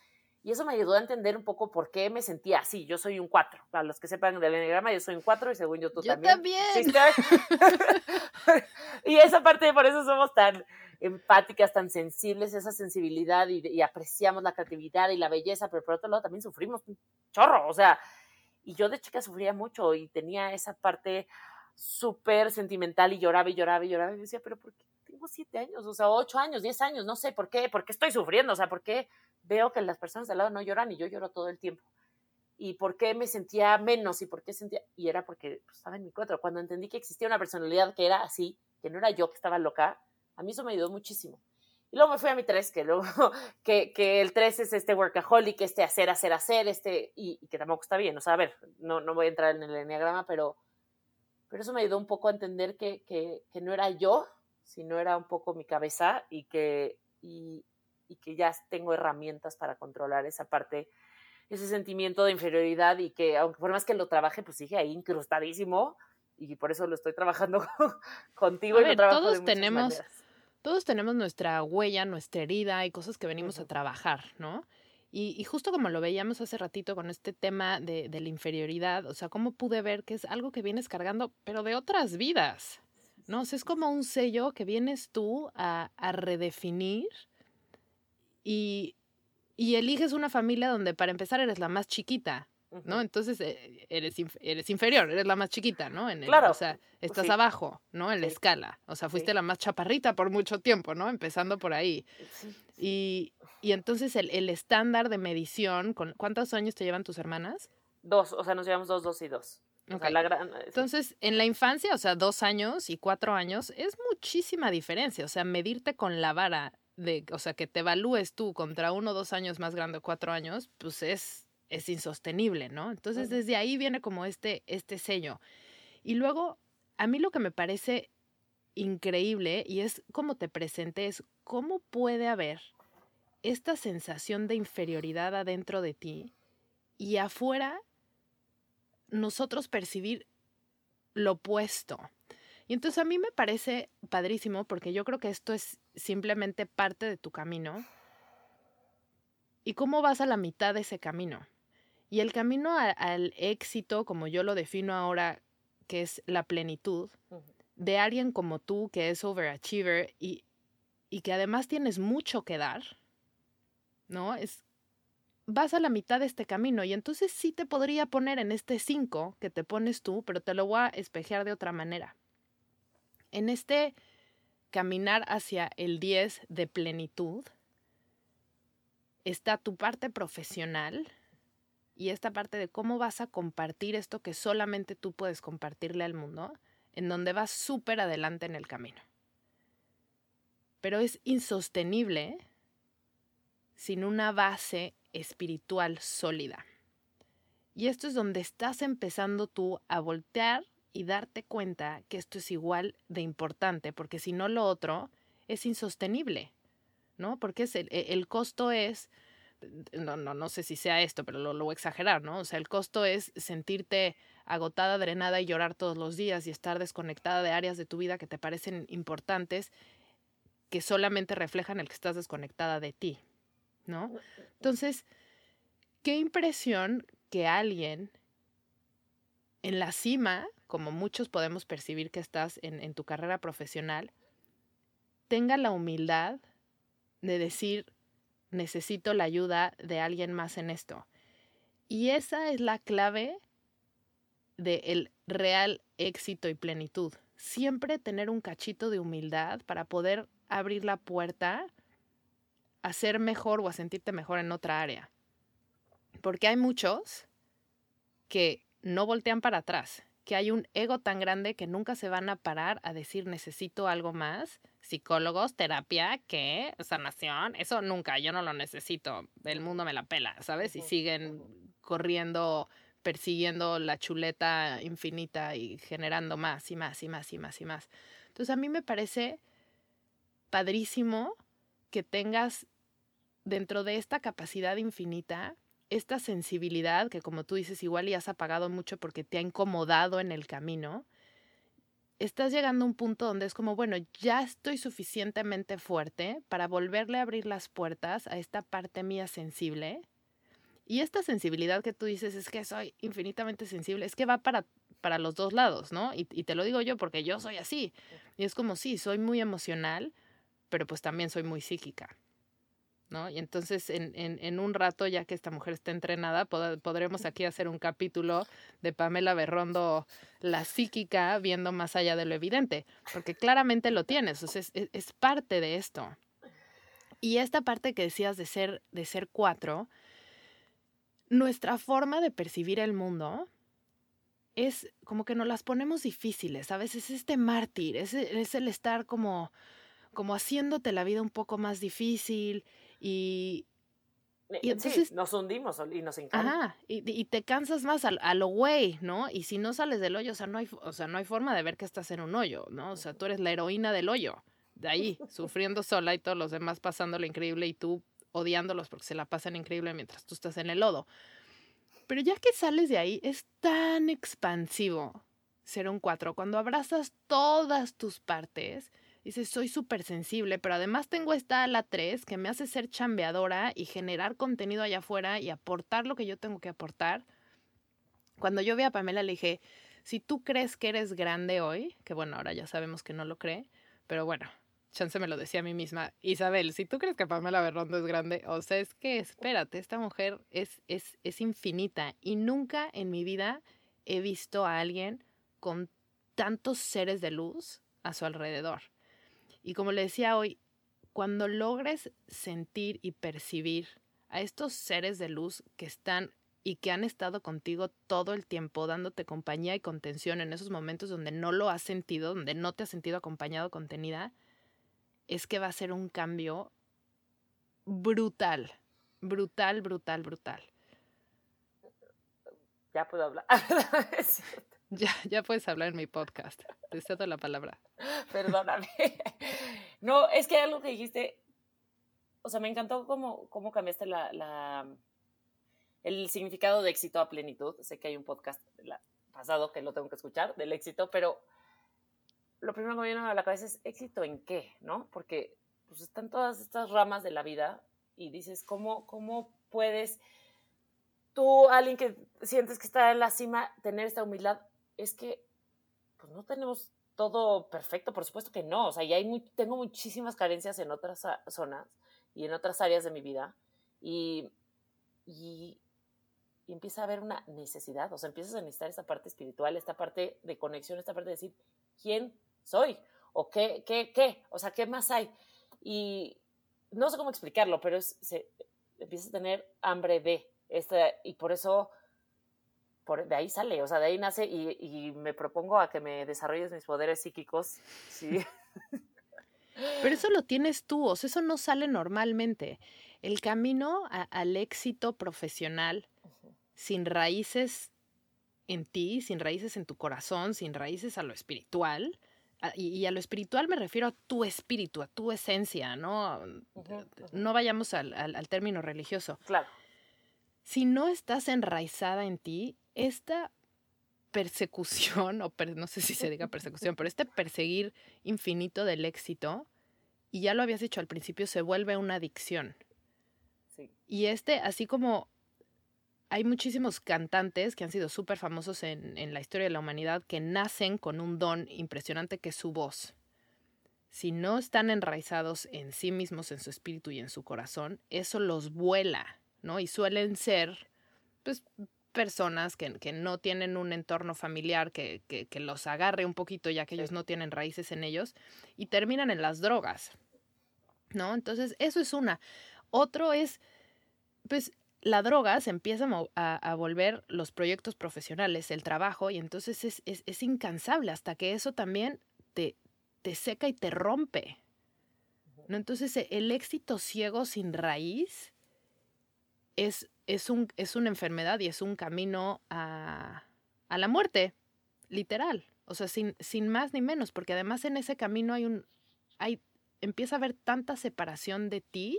Y eso me ayudó a entender un poco por qué me sentía así. Yo soy un 4. Para los que sepan del enneagrama, yo soy un 4 y según yo tú yo también. también. y esa parte, por eso somos tan empáticas, tan sensibles, esa sensibilidad y, y, apreciamos la creatividad y la belleza, pero por otro lado también sufrimos un chorro. O sea, y yo de chica sufría mucho y tenía esa parte súper sentimental y lloraba y lloraba y lloraba. Y decía, pero ¿por qué tengo siete años? O sea, ocho años, diez años, no sé por qué, por qué estoy sufriendo, o sea, por qué veo que las personas de al lado no lloran y yo lloro todo el tiempo. ¿Y por qué me sentía menos? ¿Y por qué sentía? Y era porque pues, estaba en mi cuatro. Cuando entendí que existía una personalidad que era así, que no era yo que estaba loca, a mí eso me ayudó muchísimo. Y luego me fui a mi tres, que, luego, que, que el tres es este workaholic, este hacer, hacer, hacer, este, y, y, que tampoco está bien. O sea, a ver, no, no voy a entrar en el enneagrama, pero, pero eso me ayudó un poco a entender que, que, que no era yo, sino era un poco mi cabeza y que, y, y que ya tengo herramientas para controlar esa parte, ese sentimiento de inferioridad y que aunque por más que lo trabaje, pues sigue ahí incrustadísimo y por eso lo estoy trabajando contigo. y ver, todos tenemos, todos tenemos nuestra huella, nuestra herida y cosas que venimos uh -huh. a trabajar, ¿no? Y, y, justo como lo veíamos hace ratito con este tema de, de la inferioridad, o sea, cómo pude ver que es algo que vienes cargando, pero de otras vidas, ¿no? O sea, es como un sello que vienes tú a, a redefinir y, y eliges una familia donde para empezar eres la más chiquita, ¿no? Entonces eh, eres, eres inferior, eres la más chiquita, ¿no? En el, claro. O sea, estás sí. abajo, ¿no? En sí. la escala. O sea, fuiste sí. la más chaparrita por mucho tiempo, ¿no? Empezando por ahí. Y, y, entonces el, el, estándar de medición, con, ¿cuántos años te llevan tus hermanas? Dos, o sea, nos llevamos dos, dos y dos. Entonces, en la infancia, o sea, dos años y cuatro años, es muchísima diferencia. O sea, medirte con la vara de, o sea, que te evalúes tú contra uno o dos años más grande o cuatro años, pues es, es insostenible, ¿no? Entonces, desde ahí viene como este, este sello. Y luego, a mí lo que me parece increíble y es como te presenté, es cómo puede haber esta sensación de inferioridad adentro de ti y afuera nosotros percibir lo opuesto. Y entonces a mí me parece padrísimo porque yo creo que esto es simplemente parte de tu camino. ¿Y cómo vas a la mitad de ese camino? Y el camino al éxito, como yo lo defino ahora, que es la plenitud, de alguien como tú que es overachiever y, y que además tienes mucho que dar, ¿no? Es vas a la mitad de este camino y entonces sí te podría poner en este 5 que te pones tú, pero te lo voy a espejear de otra manera. En este caminar hacia el 10 de plenitud está tu parte profesional y esta parte de cómo vas a compartir esto que solamente tú puedes compartirle al mundo, en donde vas súper adelante en el camino. Pero es insostenible sin una base espiritual sólida. Y esto es donde estás empezando tú a voltear y darte cuenta que esto es igual de importante, porque si no lo otro es insostenible, ¿no? Porque el, el costo es, no, no, no sé si sea esto, pero lo, lo voy a exagerar, ¿no? O sea, el costo es sentirte agotada, drenada y llorar todos los días y estar desconectada de áreas de tu vida que te parecen importantes, que solamente reflejan el que estás desconectada de ti, ¿no? Entonces, qué impresión que alguien en la cima, como muchos podemos percibir que estás en, en tu carrera profesional, tenga la humildad de decir, necesito la ayuda de alguien más en esto. Y esa es la clave del real éxito y plenitud. Siempre tener un cachito de humildad para poder abrir la puerta a ser mejor o a sentirte mejor en otra área. Porque hay muchos que no voltean para atrás, que hay un ego tan grande que nunca se van a parar a decir necesito algo más. Psicólogos, terapia, ¿qué? Sanación, eso nunca, yo no lo necesito. El mundo me la pela, ¿sabes? Y siguen corriendo, persiguiendo la chuleta infinita y generando más y más y más y más y más. Entonces a mí me parece padrísimo que tengas dentro de esta capacidad infinita, esta sensibilidad que como tú dices igual y has apagado mucho porque te ha incomodado en el camino, estás llegando a un punto donde es como, bueno, ya estoy suficientemente fuerte para volverle a abrir las puertas a esta parte mía sensible. Y esta sensibilidad que tú dices es que soy infinitamente sensible, es que va para, para los dos lados, ¿no? Y, y te lo digo yo porque yo soy así. Y es como, sí, soy muy emocional, pero pues también soy muy psíquica. ¿No? Y entonces en, en, en, un rato, ya que esta mujer está entrenada, podremos aquí hacer un capítulo de Pamela Berrondo, la psíquica, viendo más allá de lo evidente, porque claramente lo tienes, o sea, es, es, parte de esto. Y esta parte que decías de ser, de ser cuatro, nuestra forma de percibir el mundo es como que nos las ponemos difíciles, a veces este mártir, es, es el estar como como haciéndote la vida un poco más difícil y, y entonces nos hundimos y nos encanta. Ajá, y, y, te cansas más a, lo güey, ¿no? Y si no sales del hoyo, o sea, no hay, o sea, no hay forma de ver que estás en un hoyo, ¿no? O sea, tú eres la heroína del hoyo, de ahí, sufriendo sola y todos los demás pasándolo increíble y tú odiándolos porque se la pasan increíble mientras tú estás en el lodo. Pero ya que sales de ahí, es tan expansivo ser un cuatro. Cuando abrazas todas tus partes, Dice, soy súper sensible, pero además tengo esta ala 3 que me hace ser chambeadora y generar contenido allá afuera y aportar lo que yo tengo que aportar. Cuando yo vi a Pamela le dije, si tú crees que eres grande hoy, que bueno, ahora ya sabemos que no lo cree, pero bueno, chance me lo decía a mí misma, Isabel, si tú crees que Pamela Berrondo es grande, o sea, es que espérate, esta mujer es, es, es infinita y nunca en mi vida he visto a alguien con tantos seres de luz a su alrededor. Y como le decía hoy, cuando logres sentir y percibir a estos seres de luz que están y que han estado contigo todo el tiempo, dándote compañía y contención en esos momentos donde no lo has sentido, donde no te has sentido acompañado, contenida, es que va a ser un cambio brutal, brutal, brutal, brutal. Ya puedo hablar. ya, ya puedes hablar en mi podcast. Te cedo la palabra. Perdóname. No, es que algo que dijiste, o sea, me encantó cómo, cómo cambiaste la, la, el significado de éxito a plenitud. Sé que hay un podcast pasado que lo tengo que escuchar del éxito, pero lo primero que me viene a la cabeza es éxito en qué, ¿no? Porque pues están todas estas ramas de la vida y dices, ¿cómo, cómo puedes tú, alguien que sientes que está en la cima, tener esta humildad? Es que pues no tenemos todo perfecto, por supuesto que no, o sea, y hay tengo muchísimas carencias en otras zonas y en otras áreas de mi vida y, y, empieza a haber una necesidad, o sea, empiezas a necesitar esta parte espiritual, esta parte de conexión, esta parte de decir, ¿quién soy? ¿O qué, qué, qué? O sea, ¿qué más hay? Y no sé cómo explicarlo, pero se, empiezas a tener hambre de, esta, y por eso, por, de ahí sale, o sea, de ahí nace y, y me propongo a que me desarrolles mis poderes psíquicos, sí. Pero eso lo tienes tú, o sea, eso no sale normalmente. El camino al éxito profesional sin raíces en ti, sin raíces en tu corazón, sin raíces a lo espiritual. Y, a lo espiritual me refiero a tu espíritu, a tu esencia, ¿no? No vayamos al, al, término religioso. Claro. Si no estás enraizada en ti, esta persecución, o no sé si se diga persecución, pero este perseguir infinito del éxito, y ya lo habías dicho al principio, se vuelve una adicción. Sí. Y este, así como hay muchísimos cantantes que han sido súper famosos en, en, la historia de la humanidad que nacen con un don impresionante que es su voz. Si no están enraizados en sí mismos, en su espíritu y en su corazón, eso los vuela, ¿no? Y suelen ser, pues, personas que, que no tienen un entorno familiar que, que, que, los agarre un poquito, ya que ellos no tienen raíces en ellos, y terminan en las drogas, ¿no? Entonces, eso es una. Otro es, pues, la droga se empieza a, volver los proyectos profesionales, el trabajo, y entonces es, es, incansable hasta que eso también te, te seca y te rompe. ¿no? Entonces e, el éxito ciego sin raíz es, es, un, es una enfermedad y es un camino a, a la muerte, literal. O sea, sin, sin más ni menos, porque además en ese camino hay un, hay, empieza a haber tanta separación de ti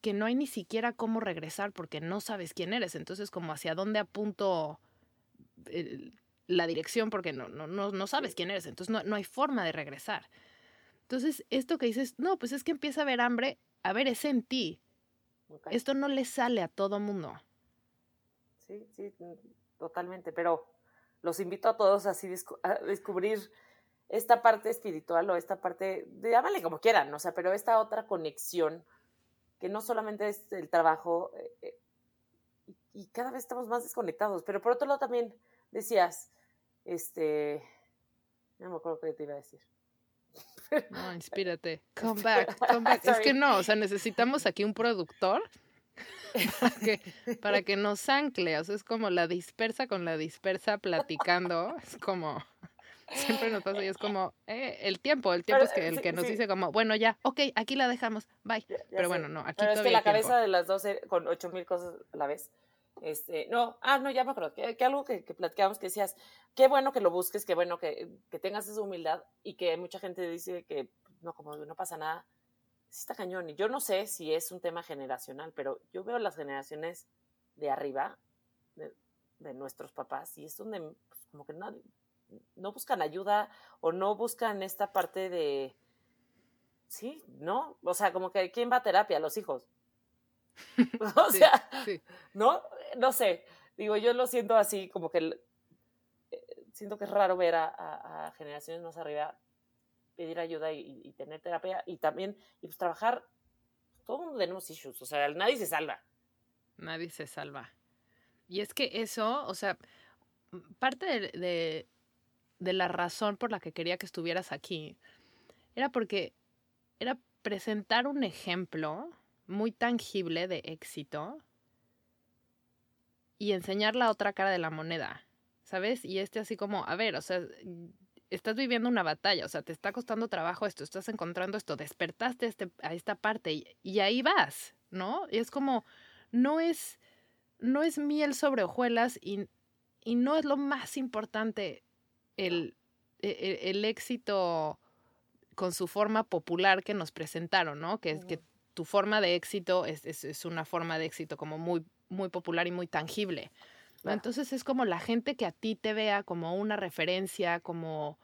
que no hay ni siquiera cómo regresar porque no sabes quién eres. Entonces, como hacia dónde apunto la dirección porque no, no, no, no sabes quién eres. Entonces, no, no, hay forma de regresar. Entonces, esto que dices, no, pues es que empieza a haber hambre. A ver, es en ti. Esto no le sale a todo mundo. Sí, sí, totalmente. Pero los invito a todos así a descubrir esta parte espiritual o esta parte, llámale como quieran, o sea, pero esta otra conexión que no solamente es el trabajo, eh, eh, y, cada vez estamos más desconectados, pero por otro lado también decías, este, no me acuerdo qué te iba a decir. No, inspírate. Come back, come back. es que no, o sea, necesitamos aquí un productor para que, para que nos ancle. O sea, es como la dispersa con la dispersa platicando. Es como siempre nos pasa y es como eh, el tiempo, el tiempo es que, el que nos dice como, bueno, ya, ok, aquí la dejamos, bye. Pero bueno, no, aquí Pero es que la cabeza de las dos con ocho mil cosas a la vez. Este, no, ah, no, ya me acuerdo, que, algo que, que, platicamos que decías, qué bueno que lo busques, qué bueno que, que, tengas esa humildad y que mucha gente dice que no, como no pasa nada, sí está cañón. Y yo no sé si es un tema generacional, pero yo veo las generaciones de arriba, de, de nuestros papás, y es donde pues, como que nadie, no buscan ayuda o no buscan esta parte de, sí, ¿no? O sea, como que ¿quién va a terapia? Los hijos. o sea, ¿no? No sé, digo, yo lo siento así, como que eh, siento que es raro ver a, generaciones más arriba pedir ayuda y, tener terapia y también, y pues trabajar, todo mundo tenemos issues, o sea, nadie se salva. Nadie se salva. Y es que eso, o sea, parte de, de la razón por la que quería que estuvieras aquí era porque era presentar un ejemplo muy tangible de éxito y enseñar la otra cara de la moneda, ¿sabes? Y este así como, a ver, o sea, estás viviendo una batalla, o sea, te está costando trabajo esto, estás encontrando esto, despertaste este, a esta parte y, y ahí vas, ¿no? Y es como, no es, no es miel sobre hojuelas y, y no es lo más importante el, e, e, el, éxito con su forma popular que nos presentaron, ¿no? Que es que tu forma de éxito es, es, es, una forma de éxito como muy, muy popular y muy tangible. Entonces es como la gente que a ti te vea como una referencia, como,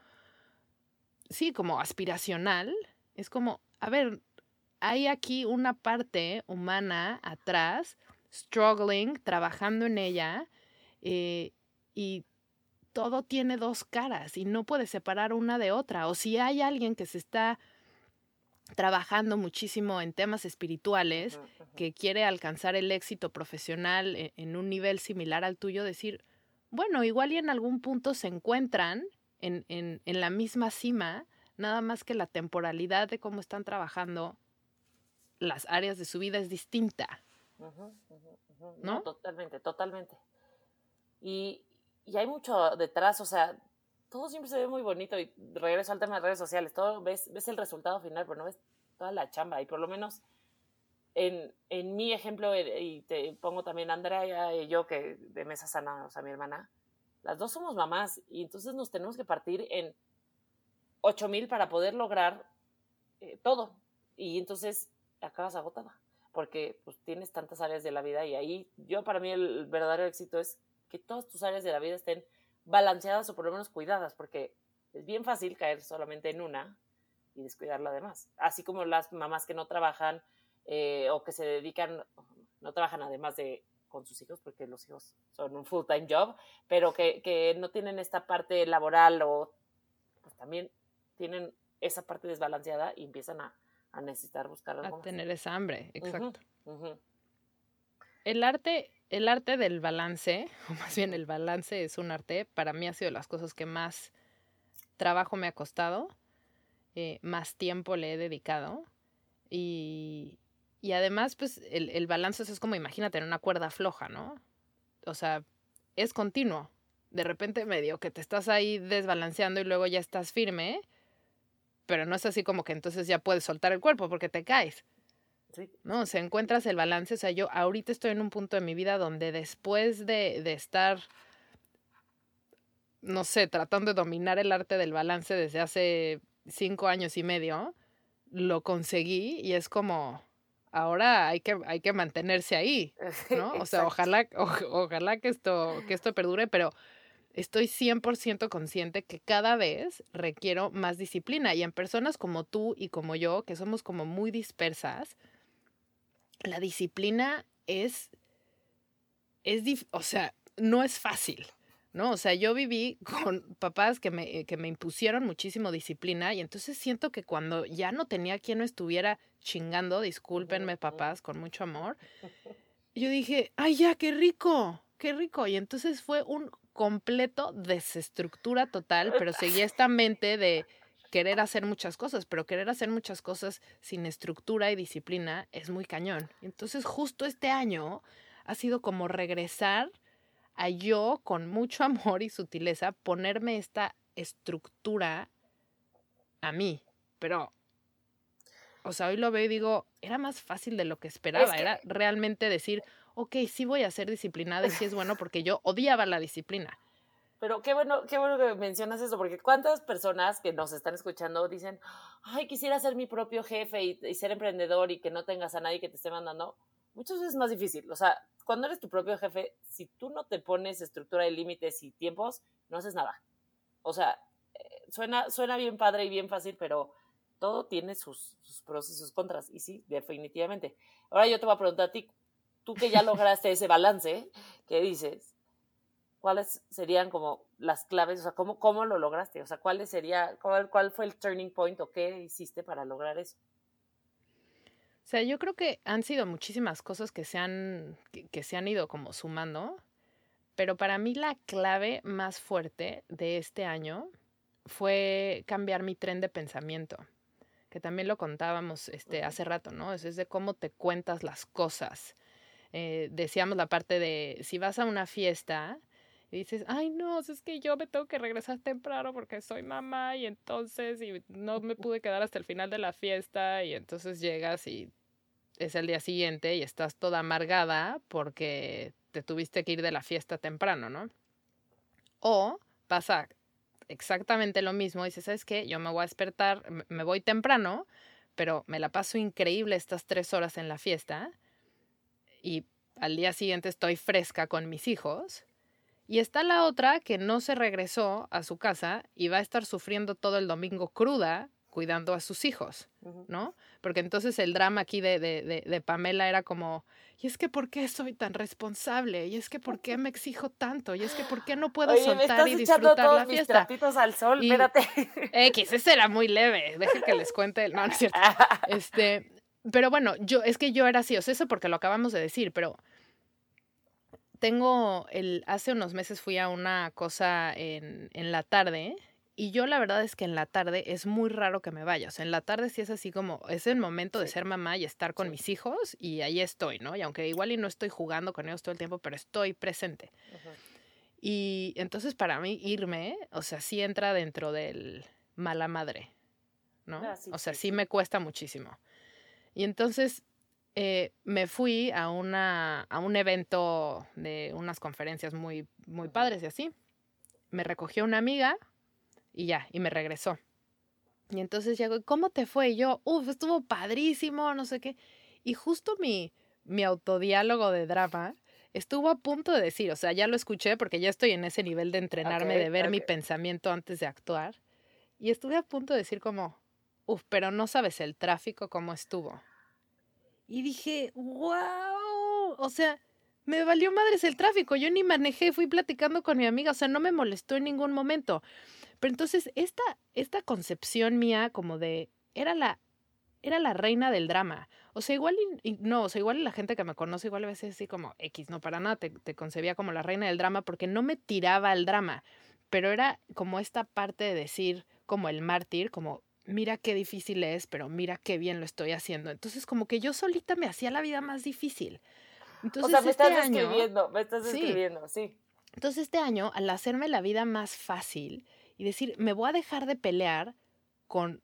sí, como aspiracional. Es como, a ver, hay aquí una parte humana atrás, struggling, trabajando en ella, eh, y todo tiene dos caras y no puedes separar una de otra. O si hay alguien que se está trabajando muchísimo en temas espirituales, que quiere alcanzar el éxito profesional e, en, un nivel similar al tuyo, decir, bueno, igual y en algún punto se encuentran en, en, en la misma cima, nada más que la temporalidad de cómo están trabajando las áreas de su vida es distinta. ¿No? Totalmente, totalmente. Y, y hay mucho detrás, o sea, todo siempre se ve muy bonito y regreso al tema de redes sociales, todo ves, ves el resultado final, pero no ves toda la chamba y por lo menos en, en mi ejemplo, eh, y te pongo también a Andrea y yo, que de Mesa Sana, o sea, mi hermana, las dos somos mamás y entonces nos tenemos que partir en 8 mil para poder lograr eh, todo. Y entonces acabas agotada porque pues tienes tantas áreas de la vida y ahí yo para mí el verdadero éxito es que todas tus áreas de la vida estén balanceadas o por lo menos cuidadas, porque es bien fácil caer solamente en una y descuidar la demás. Así como las mamás que no trabajan eh, o que se dedican, no trabajan además de con sus hijos, porque los hijos son un full-time job, pero que, que, no tienen esta parte laboral o pues también tienen esa parte desbalanceada y empiezan a, a necesitar buscar algo A tener esa hambre, exacto. El arte el arte del balance, o más bien el balance es un arte, para mí ha sido las cosas que más trabajo me ha costado, eh, más tiempo le he dedicado y, y además pues el, el, balance es como imagínate en una cuerda floja, ¿no? O sea, es continuo. De repente medio que te estás ahí desbalanceando y luego ya estás firme, pero no es así como que entonces ya puedes soltar el cuerpo porque te caes. ¿No? O sea, encuentras el balance. O sea, yo ahorita estoy en un punto de mi vida donde después de, de estar, no sé, tratando de dominar el arte del balance desde hace cinco años y medio, lo conseguí y es como, ahora hay que, hay que mantenerse ahí, ¿no? O sea, ojalá, ojalá que esto, que esto perdure, pero estoy 100% consciente que cada vez requiero más disciplina y en personas como tú y como yo, que somos como muy dispersas, la disciplina es, es, o sea, no es fácil, ¿no? O sea, yo viví con papás que me, que me impusieron muchísimo disciplina y entonces siento que cuando ya no tenía quien no estuviera chingando, discúlpenme papás, con mucho amor, yo dije, ay, ya, qué rico, qué rico. Y entonces fue un completo desestructura total, pero seguía esta mente de querer hacer muchas cosas, pero querer hacer muchas cosas sin estructura y disciplina es muy cañón. Entonces justo este año ha sido como regresar a yo con mucho amor y sutileza ponerme esta estructura a mí, pero o sea, hoy lo veo y digo, era más fácil de lo que esperaba, era realmente decir, ok, sí voy a ser disciplinada y sí es bueno porque yo odiaba la disciplina. Pero qué bueno, qué bueno que mencionas eso, porque cuántas personas que nos están escuchando dicen, ay, quisiera ser mi propio jefe y, ser emprendedor y que no tengas a nadie que te esté mandando. Muchas veces es más difícil. O sea, cuando eres tu propio jefe, si tú no te pones estructura de límites y tiempos, no haces nada. O sea, eh, suena, suena bien padre y bien fácil, pero todo tiene sus, sus pros y sus contras. Y sí, definitivamente. Ahora yo te voy a preguntar a ti, tú que ya lograste ese balance, ¿qué dices? ¿Cuáles serían como las claves? O sea, ¿cómo, cómo lo lograste? O sea, ¿cuál sería, cuál, cuál fue el turning point o qué hiciste para lograr eso? O sea, yo creo que han sido muchísimas cosas que se han, que, se han ido como sumando, pero para mí la clave más fuerte de este año fue cambiar mi tren de pensamiento, que también lo contábamos este, hace rato, ¿no? Es, es de cómo te cuentas las cosas. eh, decíamos la parte de si vas a una fiesta y dices, ay no, es que yo me tengo que regresar temprano porque soy mamá y entonces y no me pude quedar hasta el final de la fiesta y entonces llegas y es el día siguiente y estás toda amargada porque te tuviste que ir de la fiesta temprano, ¿no? O pasa exactamente lo mismo, dices, ¿sabes qué? Yo me voy a despertar, me voy temprano, pero me la paso increíble estas tres horas en la fiesta y al día siguiente estoy fresca con mis hijos. Y está la otra que no se regresó a su casa y va a estar sufriendo todo el domingo cruda cuidando a sus hijos, ¿no? Porque entonces el drama aquí de, de, de, Pamela era como, y es que ¿por qué soy tan responsable? Y es que ¿por qué me exijo tanto? Y es que ¿por qué no puedo soltar y disfrutar todos la fiesta? Mis al sol, espérate. X, ese era muy leve, deje que les cuente, no, no es cierto. Este, pero bueno, yo, es que yo era así, o sea, eso porque lo acabamos de decir, pero tengo el, hace unos meses fui a una cosa en, en la tarde y yo la verdad es que en la tarde es muy raro que me vaya. O sea, en la tarde sí es así como, es el momento de ser mamá y estar con mis hijos y ahí estoy, ¿no? Y aunque igual y no estoy jugando con ellos todo el tiempo, pero estoy presente. Y entonces para mí irme, o sea, sí entra dentro del mala madre, ¿no? Ah, o sea, sí me cuesta muchísimo. Y entonces eh, me fui a, una, a un evento de unas conferencias muy, muy padres y así. Me recogió una amiga y ya, y me regresó. Y entonces llegó, ¿cómo te fue? Y yo, uff, estuvo padrísimo, no sé qué. Y justo mi, mi autodiálogo de drama estuvo a punto de decir, o sea, ya lo escuché porque ya estoy en ese nivel de entrenarme, de ver mi pensamiento antes de actuar. Y estuve a punto de decir como, uff, pero no sabes el tráfico cómo estuvo. Y dije, wow, o sea, me valió madres el tráfico, yo ni manejé, fui platicando con mi amiga, o sea, no me molestó en ningún momento. Pero entonces esta, esta concepción mía como de, era la, era la reina del drama. O sea, igual, no, o sea, igual la gente que me conoce, igual a veces así como X, no para nada, te, te concebía como la reina del drama porque no me tiraba al drama, pero era como esta parte de decir, como el mártir, como mira qué difícil es, pero mira qué bien lo estoy haciendo. Entonces, como que yo solita me hacía la vida más difícil. Entonces, o sea, me este estás describiendo, me estás describiendo, sí. Entonces, este año, al hacerme la vida más fácil, y decir, me voy a dejar de pelear con,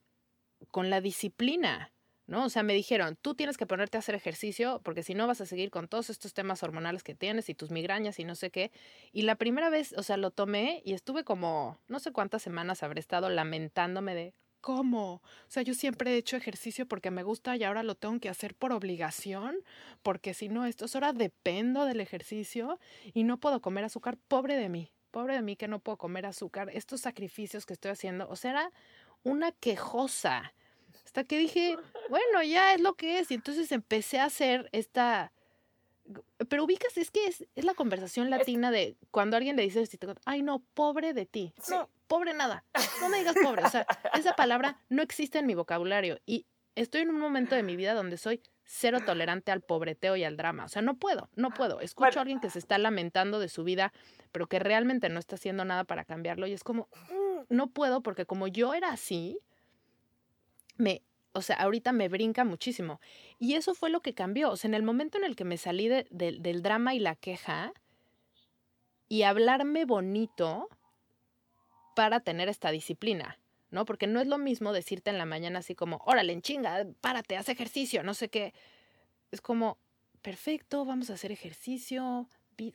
con la disciplina, ¿no? O sea, me dijeron, tú tienes que ponerte a hacer ejercicio porque si no vas a seguir con todos estos temas hormonales que tienes y tus migrañas y no sé qué. Y la primera vez, o sea, lo tomé y estuve como, no sé cuántas semanas habré estado lamentándome de, ¿cómo? O sea, yo siempre he hecho ejercicio porque me gusta y ahora lo tengo que hacer por obligación, porque si no, esto es hora dependo del ejercicio y no puedo comer azúcar, pobre de mí pobre de mí que no puedo comer azúcar, estos sacrificios que estoy haciendo, o sea, era una quejosa. Hasta que dije, bueno, ya es lo que es. Y entonces empecé a hacer esta... Pero ubicas, es que es, es la conversación latina de cuando alguien le dice, ay no, pobre de ti. No, pobre nada. No me digas pobre. O sea, esa palabra no existe en mi vocabulario. Y estoy en un momento de mi vida donde soy cero tolerante al pobreteo y al drama. O sea, no puedo, no puedo. Escucho a alguien que se está lamentando de su vida, pero que realmente no está haciendo nada para cambiarlo y es como, mm, no puedo porque como yo era así, me, o sea, ahorita me brinca muchísimo. Y eso fue lo que cambió. O sea, en el momento en el que me salí del drama y la queja y hablarme bonito para tener esta disciplina. ¿no? Porque no es lo mismo decirte en la mañana así como, órale, en chinga, párate, haz ejercicio, no sé qué. Es como, perfecto, vamos a hacer ejercicio,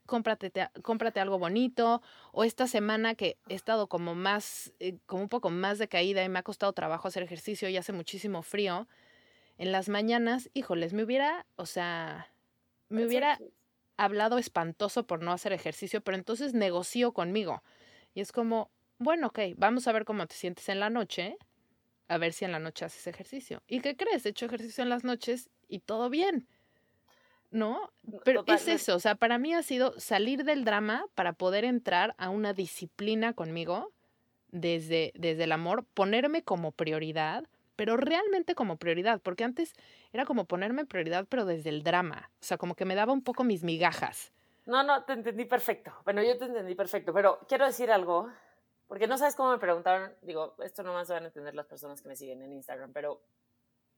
cómprate, cómprate algo bonito. O esta semana que he estado como más, eh, como un poco más de caída y me ha costado trabajo hacer ejercicio y hace muchísimo frío. En las mañanas, híjoles, me hubiera, o sea, me hubiera hablado espantoso por no hacer ejercicio, pero entonces negocio conmigo. Y es como, bueno, ok, vamos a ver cómo te sientes en la noche, a ver si en la noche haces ejercicio. ¿Y qué crees? He hecho ejercicio en las noches y todo bien. ¿No? Pero es eso, o sea, para mí ha sido salir del drama para poder entrar a una disciplina conmigo desde, desde el amor, ponerme como prioridad, pero realmente como prioridad, porque antes era como ponerme prioridad, pero desde el drama, o sea, como que me daba un poco mis migajas. No, no, te entendí perfecto. Bueno, yo te entendí perfecto, pero quiero decir algo porque no sabes cómo me preguntaron, digo, esto no más van a entender las personas que me siguen en Instagram, pero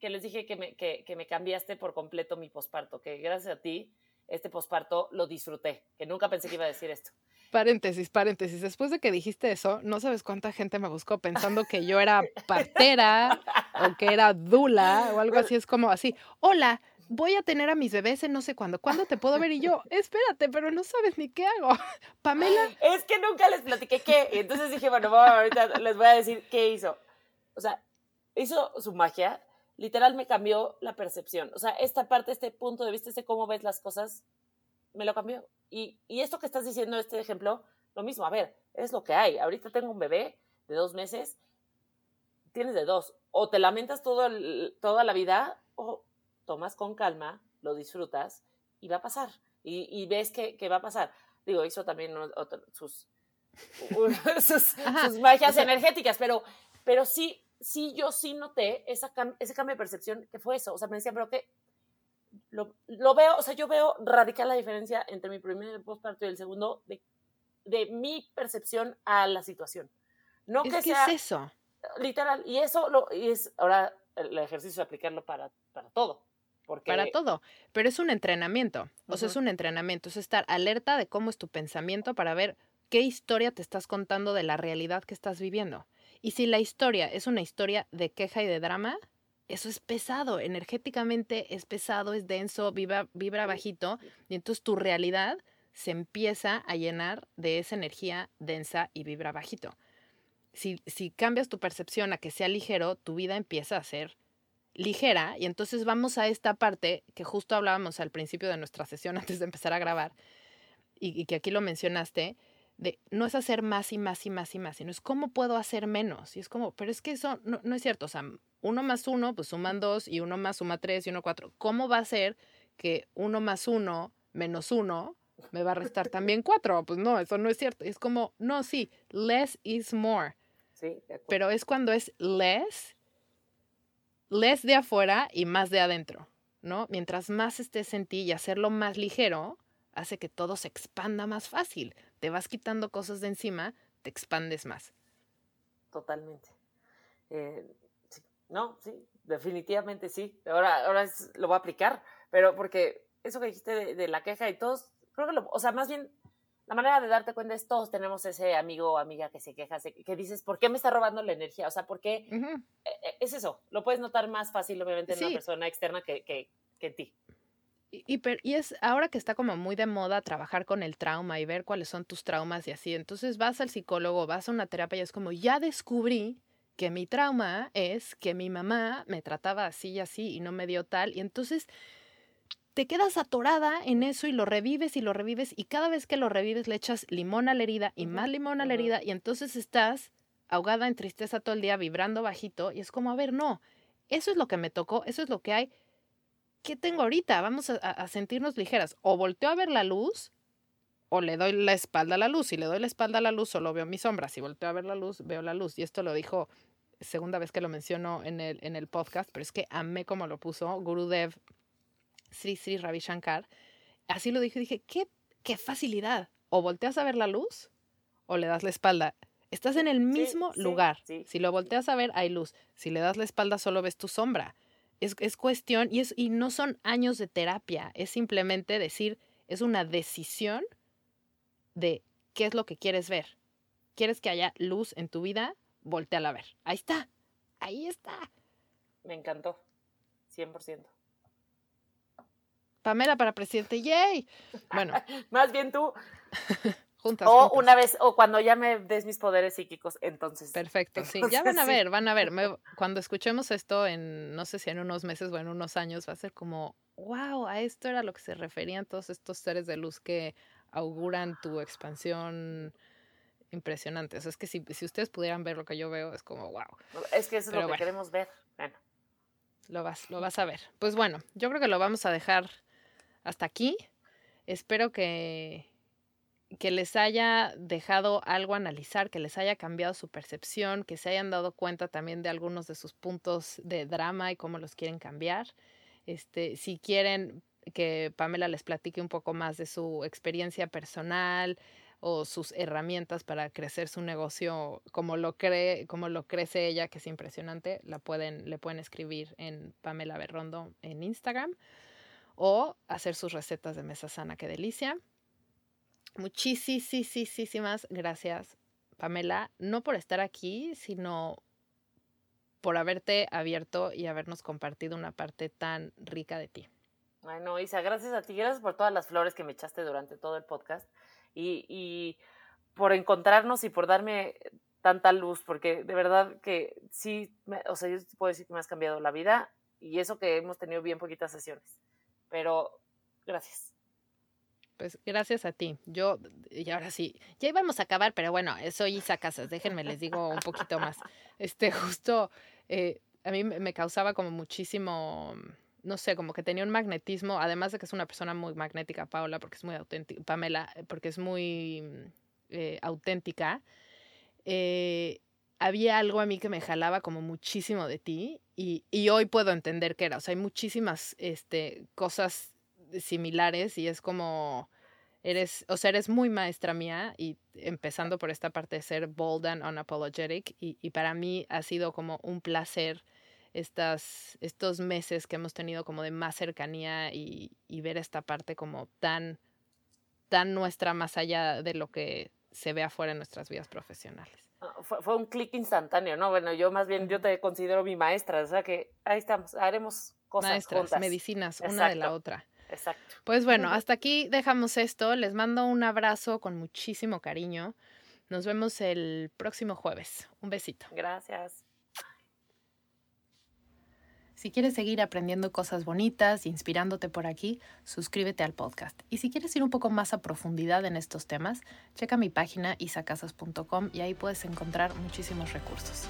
que les dije que me, que, que me cambiaste por completo mi posparto, que gracias a ti este posparto lo disfruté, que nunca pensé que iba a decir esto. Paréntesis, paréntesis. Después de que dijiste eso, no sabes cuánta gente me buscó pensando que yo era partera o que era dula o algo así. Es como así, hola, voy a tener a mis bebés en no sé cuándo. ¿Cuándo te puedo ver? Y yo, espérate, pero no sabes ni qué hago. Pamela. Es que nunca les platiqué qué. Y entonces dije, bueno, ahorita les voy a decir qué hizo. O sea, hizo su magia. Literal me cambió la percepción. O sea, esta parte, este punto de vista, este cómo ves las cosas, me lo cambió. Y, y esto que estás diciendo, este ejemplo, lo mismo. A ver, es lo que hay. Ahorita tengo un bebé de dos meses. Tienes de dos. O te lamentas todo toda la vida o tomas con calma, lo disfrutas y va a pasar. Y, ves que, va a pasar. Digo, hizo también sus, sus, magias energéticas, pero, pero sí, sí, yo sí noté esa, ese cambio de percepción que fue eso. O sea, me decía, pero que lo, veo, o sea, yo veo radical la diferencia entre mi primer postparto y el segundo de, de mi percepción a la situación. No es que, sea, es eso? Literal, y eso lo, y es ahora el ejercicio de aplicarlo para, para todo. Para todo. Pero es un entrenamiento. O sea, es un entrenamiento. Es estar alerta de cómo es tu pensamiento para ver qué historia te estás contando de la realidad que estás viviendo. Y si la historia es una historia de queja y de drama, eso es pesado. Energéticamente es pesado, es denso, vibra, vibra bajito. Y entonces tu realidad se empieza a llenar de esa energía densa y vibra bajito. Si, si cambias tu percepción a que sea ligero, tu vida empieza a ser ligera y entonces vamos a esta parte que justo hablábamos al principio de nuestra sesión antes de empezar a grabar y, que aquí lo mencionaste, de no es hacer más y más y más y más, sino es cómo puedo hacer menos. Y es como, pero es que eso no, no es cierto. O sea, uno más uno, pues suman dos y uno más suma tres y uno cuatro. ¿Cómo va a ser que uno más uno menos uno me va a restar también cuatro? Pues no, eso no es cierto. Es como, no, sí, less is more. Sí, pero es cuando es less less de afuera y más de adentro, ¿no? Mientras más estés en ti y hacerlo más ligero, hace que todo se expanda más fácil. Te vas quitando cosas de encima, te expandes más. Totalmente. Eh, no, sí, definitivamente sí. Ahora, ahora lo voy a aplicar, pero porque eso que dijiste de, de la queja y todos, creo que lo, o sea, más bien la manera de darte cuenta es todos tenemos ese amigo o amiga que se queja, que dices, ¿por qué me está robando la energía? O sea, ¿por qué? E, e, es eso, lo puedes notar más fácil, obviamente, en una persona externa que, que, que en ti. Y, y, es ahora que está como muy de moda trabajar con el trauma y ver cuáles son tus traumas y así. Entonces vas al psicólogo, vas a una terapia y es como, ya descubrí que mi trauma es que mi mamá me trataba así y así y no me dio tal. Y entonces te quedas atorada en eso y lo revives y lo revives y cada vez que lo revives le echas limón a la herida y más limón a la herida y entonces estás ahogada en tristeza todo el día, vibrando bajito y es como, a ver, no, eso es lo que me tocó, eso es lo que hay. ¿Qué tengo ahorita? Vamos a, sentirnos ligeras. O volteo a ver la luz o le doy la espalda a la luz. Si le doy la espalda a la luz, solo veo mi sombra. Si volteo a ver la luz, veo la luz. Y esto lo dijo segunda vez que lo menciono en el, en el podcast, pero es que amé como lo puso Gurudev Sri Sri Ravi Shankar, así lo dije, dije, ¿qué, qué facilidad. O volteas a ver la luz o le das la espalda. Estás en el mismo lugar. Si lo volteas a ver, hay luz. Si le das la espalda, solo ves tu sombra. Es, es cuestión, y, es, y no son años de terapia, es simplemente decir, es una decisión de qué es lo que quieres ver. ¿Quieres que haya luz en tu vida? Voltea a ver. Ahí está. Ahí está. Me encantó. 100%. Pamela para presidente, ¡yay! Bueno. Más bien tú. juntas. O una vez, o cuando ya me des mis poderes psíquicos, entonces. Perfecto, sí. Ya van a ver, van a ver. cuando escuchemos esto en, no sé si en unos meses o en unos años, va a ser como, wow, a esto era lo que se referían todos estos seres de luz que auguran tu expansión impresionante. O sea, es que si, si ustedes pudieran ver lo que yo veo, es como, wow. Es que eso es lo que queremos ver. Bueno. Lo vas, lo vas a ver. Pues bueno, yo creo que lo vamos a dejar hasta aquí. Espero que, que les haya dejado algo a analizar, que les haya cambiado su percepción, que se hayan dado cuenta también de algunos de sus puntos de drama y cómo los quieren cambiar. Este, si quieren que Pamela les platique un poco más de su experiencia personal o sus herramientas para crecer su negocio como lo cree, como lo crece ella, que es impresionante, la pueden, le pueden escribir en Pamela Berrondo en Instagram o hacer sus recetas de mesa sana, qué delicia. Muchísimas gracias, Pamela, no por estar aquí, sino por haberte abierto y habernos compartido una parte tan rica de ti. Ay, no, Isa, gracias a ti, gracias por todas las flores que me echaste durante todo el podcast y, y por encontrarnos y por darme tanta luz, porque de verdad que sí, o sea, yo puedo decir que me has cambiado la vida y eso que hemos tenido bien poquitas sesiones, pero gracias. Pues gracias a ti. Yo, y ahora sí, ya íbamos a acabar, pero bueno, soy Isa Casas, déjenme les digo un poquito más. Este, justo, eh, a mí me causaba como muchísimo, no sé, como que tenía un magnetismo, además de que es una persona muy magnética, Paula, porque es muy auténtica, Pamela, porque es muy eh, auténtica eh, había algo a mí que me jalaba como muchísimo de ti y, y, hoy puedo entender qué era. O sea, hay muchísimas este, cosas similares y es como, eres, o sea, eres muy maestra mía y empezando por esta parte de ser bold and unapologetic y, y para mí ha sido como un placer estas, estos meses que hemos tenido como de más cercanía y, y ver esta parte como tan, tan nuestra más allá de lo que se ve afuera en nuestras vidas profesionales. Ah, fue, un clic instantáneo, ¿no? Bueno, yo más bien, yo te considero mi maestra, o sea que ahí estamos, haremos cosas Maestras, medicinas, una de la otra. Exacto. Pues bueno, hasta aquí dejamos esto. Les mando un abrazo con muchísimo cariño. Nos vemos el próximo jueves. Un besito. Gracias. Si quieres seguir aprendiendo cosas bonitas, inspirándote por aquí, suscríbete al podcast. Y si quieres ir un poco más a profundidad en estos temas, checa mi página isacasas.com y ahí puedes encontrar muchísimos recursos.